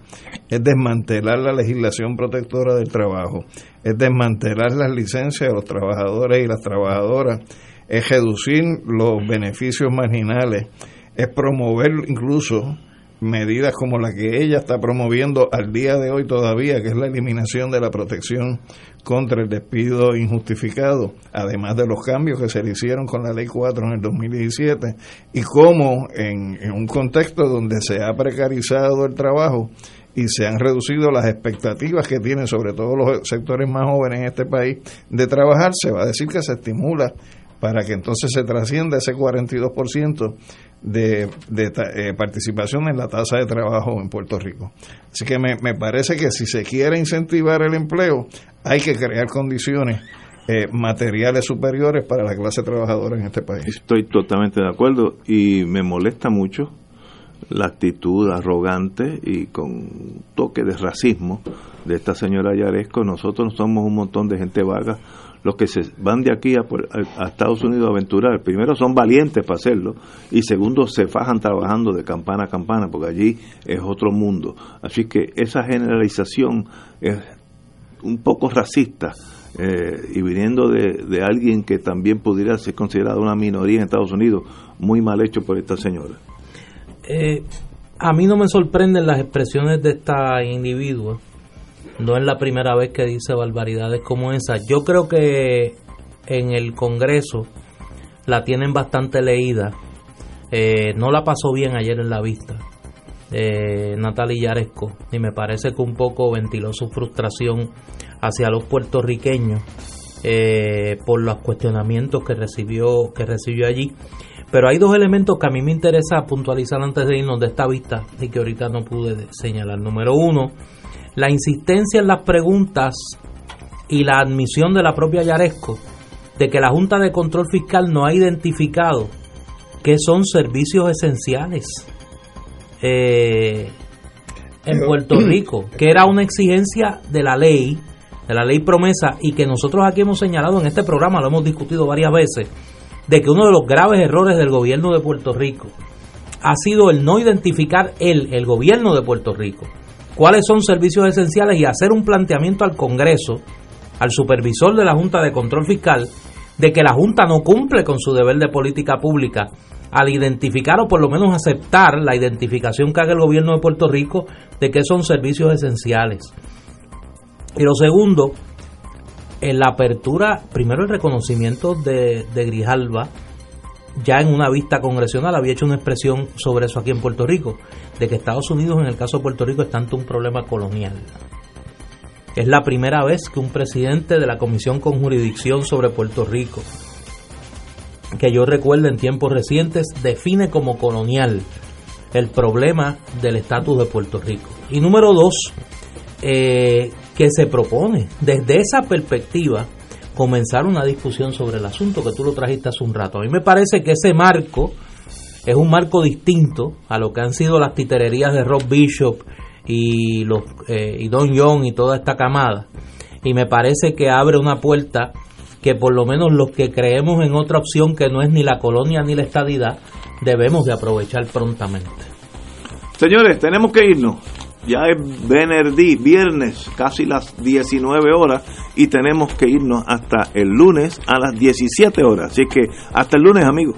S2: es desmantelar la legislación protectora del trabajo, es desmantelar las licencias de los trabajadores y las trabajadoras, es reducir los beneficios marginales, es promover incluso medidas como la que ella está promoviendo al día de hoy todavía, que es la eliminación de la protección contra el despido injustificado, además de los cambios que se le hicieron con la Ley 4 en el 2017, y cómo en, en un contexto donde se ha precarizado el trabajo y se han reducido las expectativas que tienen sobre todo los sectores más jóvenes en este país de trabajar, se va a decir que se estimula para que entonces se trascienda ese 42% de, eh, participación en la tasa de trabajo en Puerto Rico. Así que me, me parece que si se quiere incentivar el empleo, hay que crear condiciones eh, materiales superiores para la clase trabajadora en este país.
S1: Estoy totalmente de acuerdo y me molesta mucho la actitud arrogante y con toque de racismo de esta señora Yaresco. Nosotros somos un montón de gente vaga. Los que se van de aquí a, a Estados Unidos a aventurar, primero son valientes para hacerlo y segundo se fajan trabajando de campana a campana porque allí es otro mundo. Así que esa generalización es un poco racista eh, y viniendo de, de alguien que también pudiera ser considerado una minoría en Estados Unidos, muy mal hecho por esta señora.
S3: Eh, a mí no me sorprenden las expresiones de esta individua. No es la primera vez que dice barbaridades como esa. Yo creo que en el Congreso la tienen bastante leída. Eh, no la pasó bien ayer en la vista. Eh, Natalia Yaresco. Y me parece que un poco ventiló su frustración hacia los puertorriqueños eh, por los cuestionamientos que recibió, que recibió allí. Pero hay dos elementos que a mí me interesa puntualizar antes de irnos de esta vista y que ahorita no pude señalar. Número uno, la insistencia en las preguntas y la admisión de la propia Yaresco de que la Junta de Control Fiscal no ha identificado qué son servicios esenciales eh, en Puerto [clears throat] Rico, que era una exigencia de la ley, de la ley promesa, y que nosotros aquí hemos señalado en este programa, lo hemos discutido varias veces, de que uno de los graves errores del gobierno de Puerto Rico ha sido el no identificar él, el gobierno de Puerto Rico, cuáles son servicios esenciales y hacer un planteamiento al Congreso, al supervisor de la Junta de Control Fiscal, de que la Junta no cumple con su deber de política pública al identificar o por lo menos aceptar la identificación que haga el gobierno de Puerto Rico de que son servicios esenciales. Y lo segundo, en la apertura, primero el reconocimiento de, de Grijalva, ya en una vista congresional había hecho una expresión sobre eso aquí en Puerto Rico, de que Estados Unidos en el caso de Puerto Rico está ante un problema colonial. Es la primera vez que un presidente de la Comisión con Jurisdicción sobre Puerto Rico, que yo recuerdo en tiempos recientes, define como colonial el problema del estatus de Puerto Rico. Y número dos, eh, que se propone desde esa perspectiva comenzar una discusión sobre el asunto que tú lo trajiste hace un rato. A mí me parece que ese marco es un marco distinto a lo que han sido las titererías de Rob Bishop y, los, eh, y Don John y toda esta camada. Y me parece que abre una puerta que por lo menos los que creemos en otra opción que no es ni la colonia ni la estadidad, debemos de aprovechar prontamente.
S1: Señores, tenemos que irnos. Ya es Benerdí, viernes, casi las 19 horas, y tenemos que irnos hasta el lunes a las 17 horas. Así que hasta el lunes, amigos.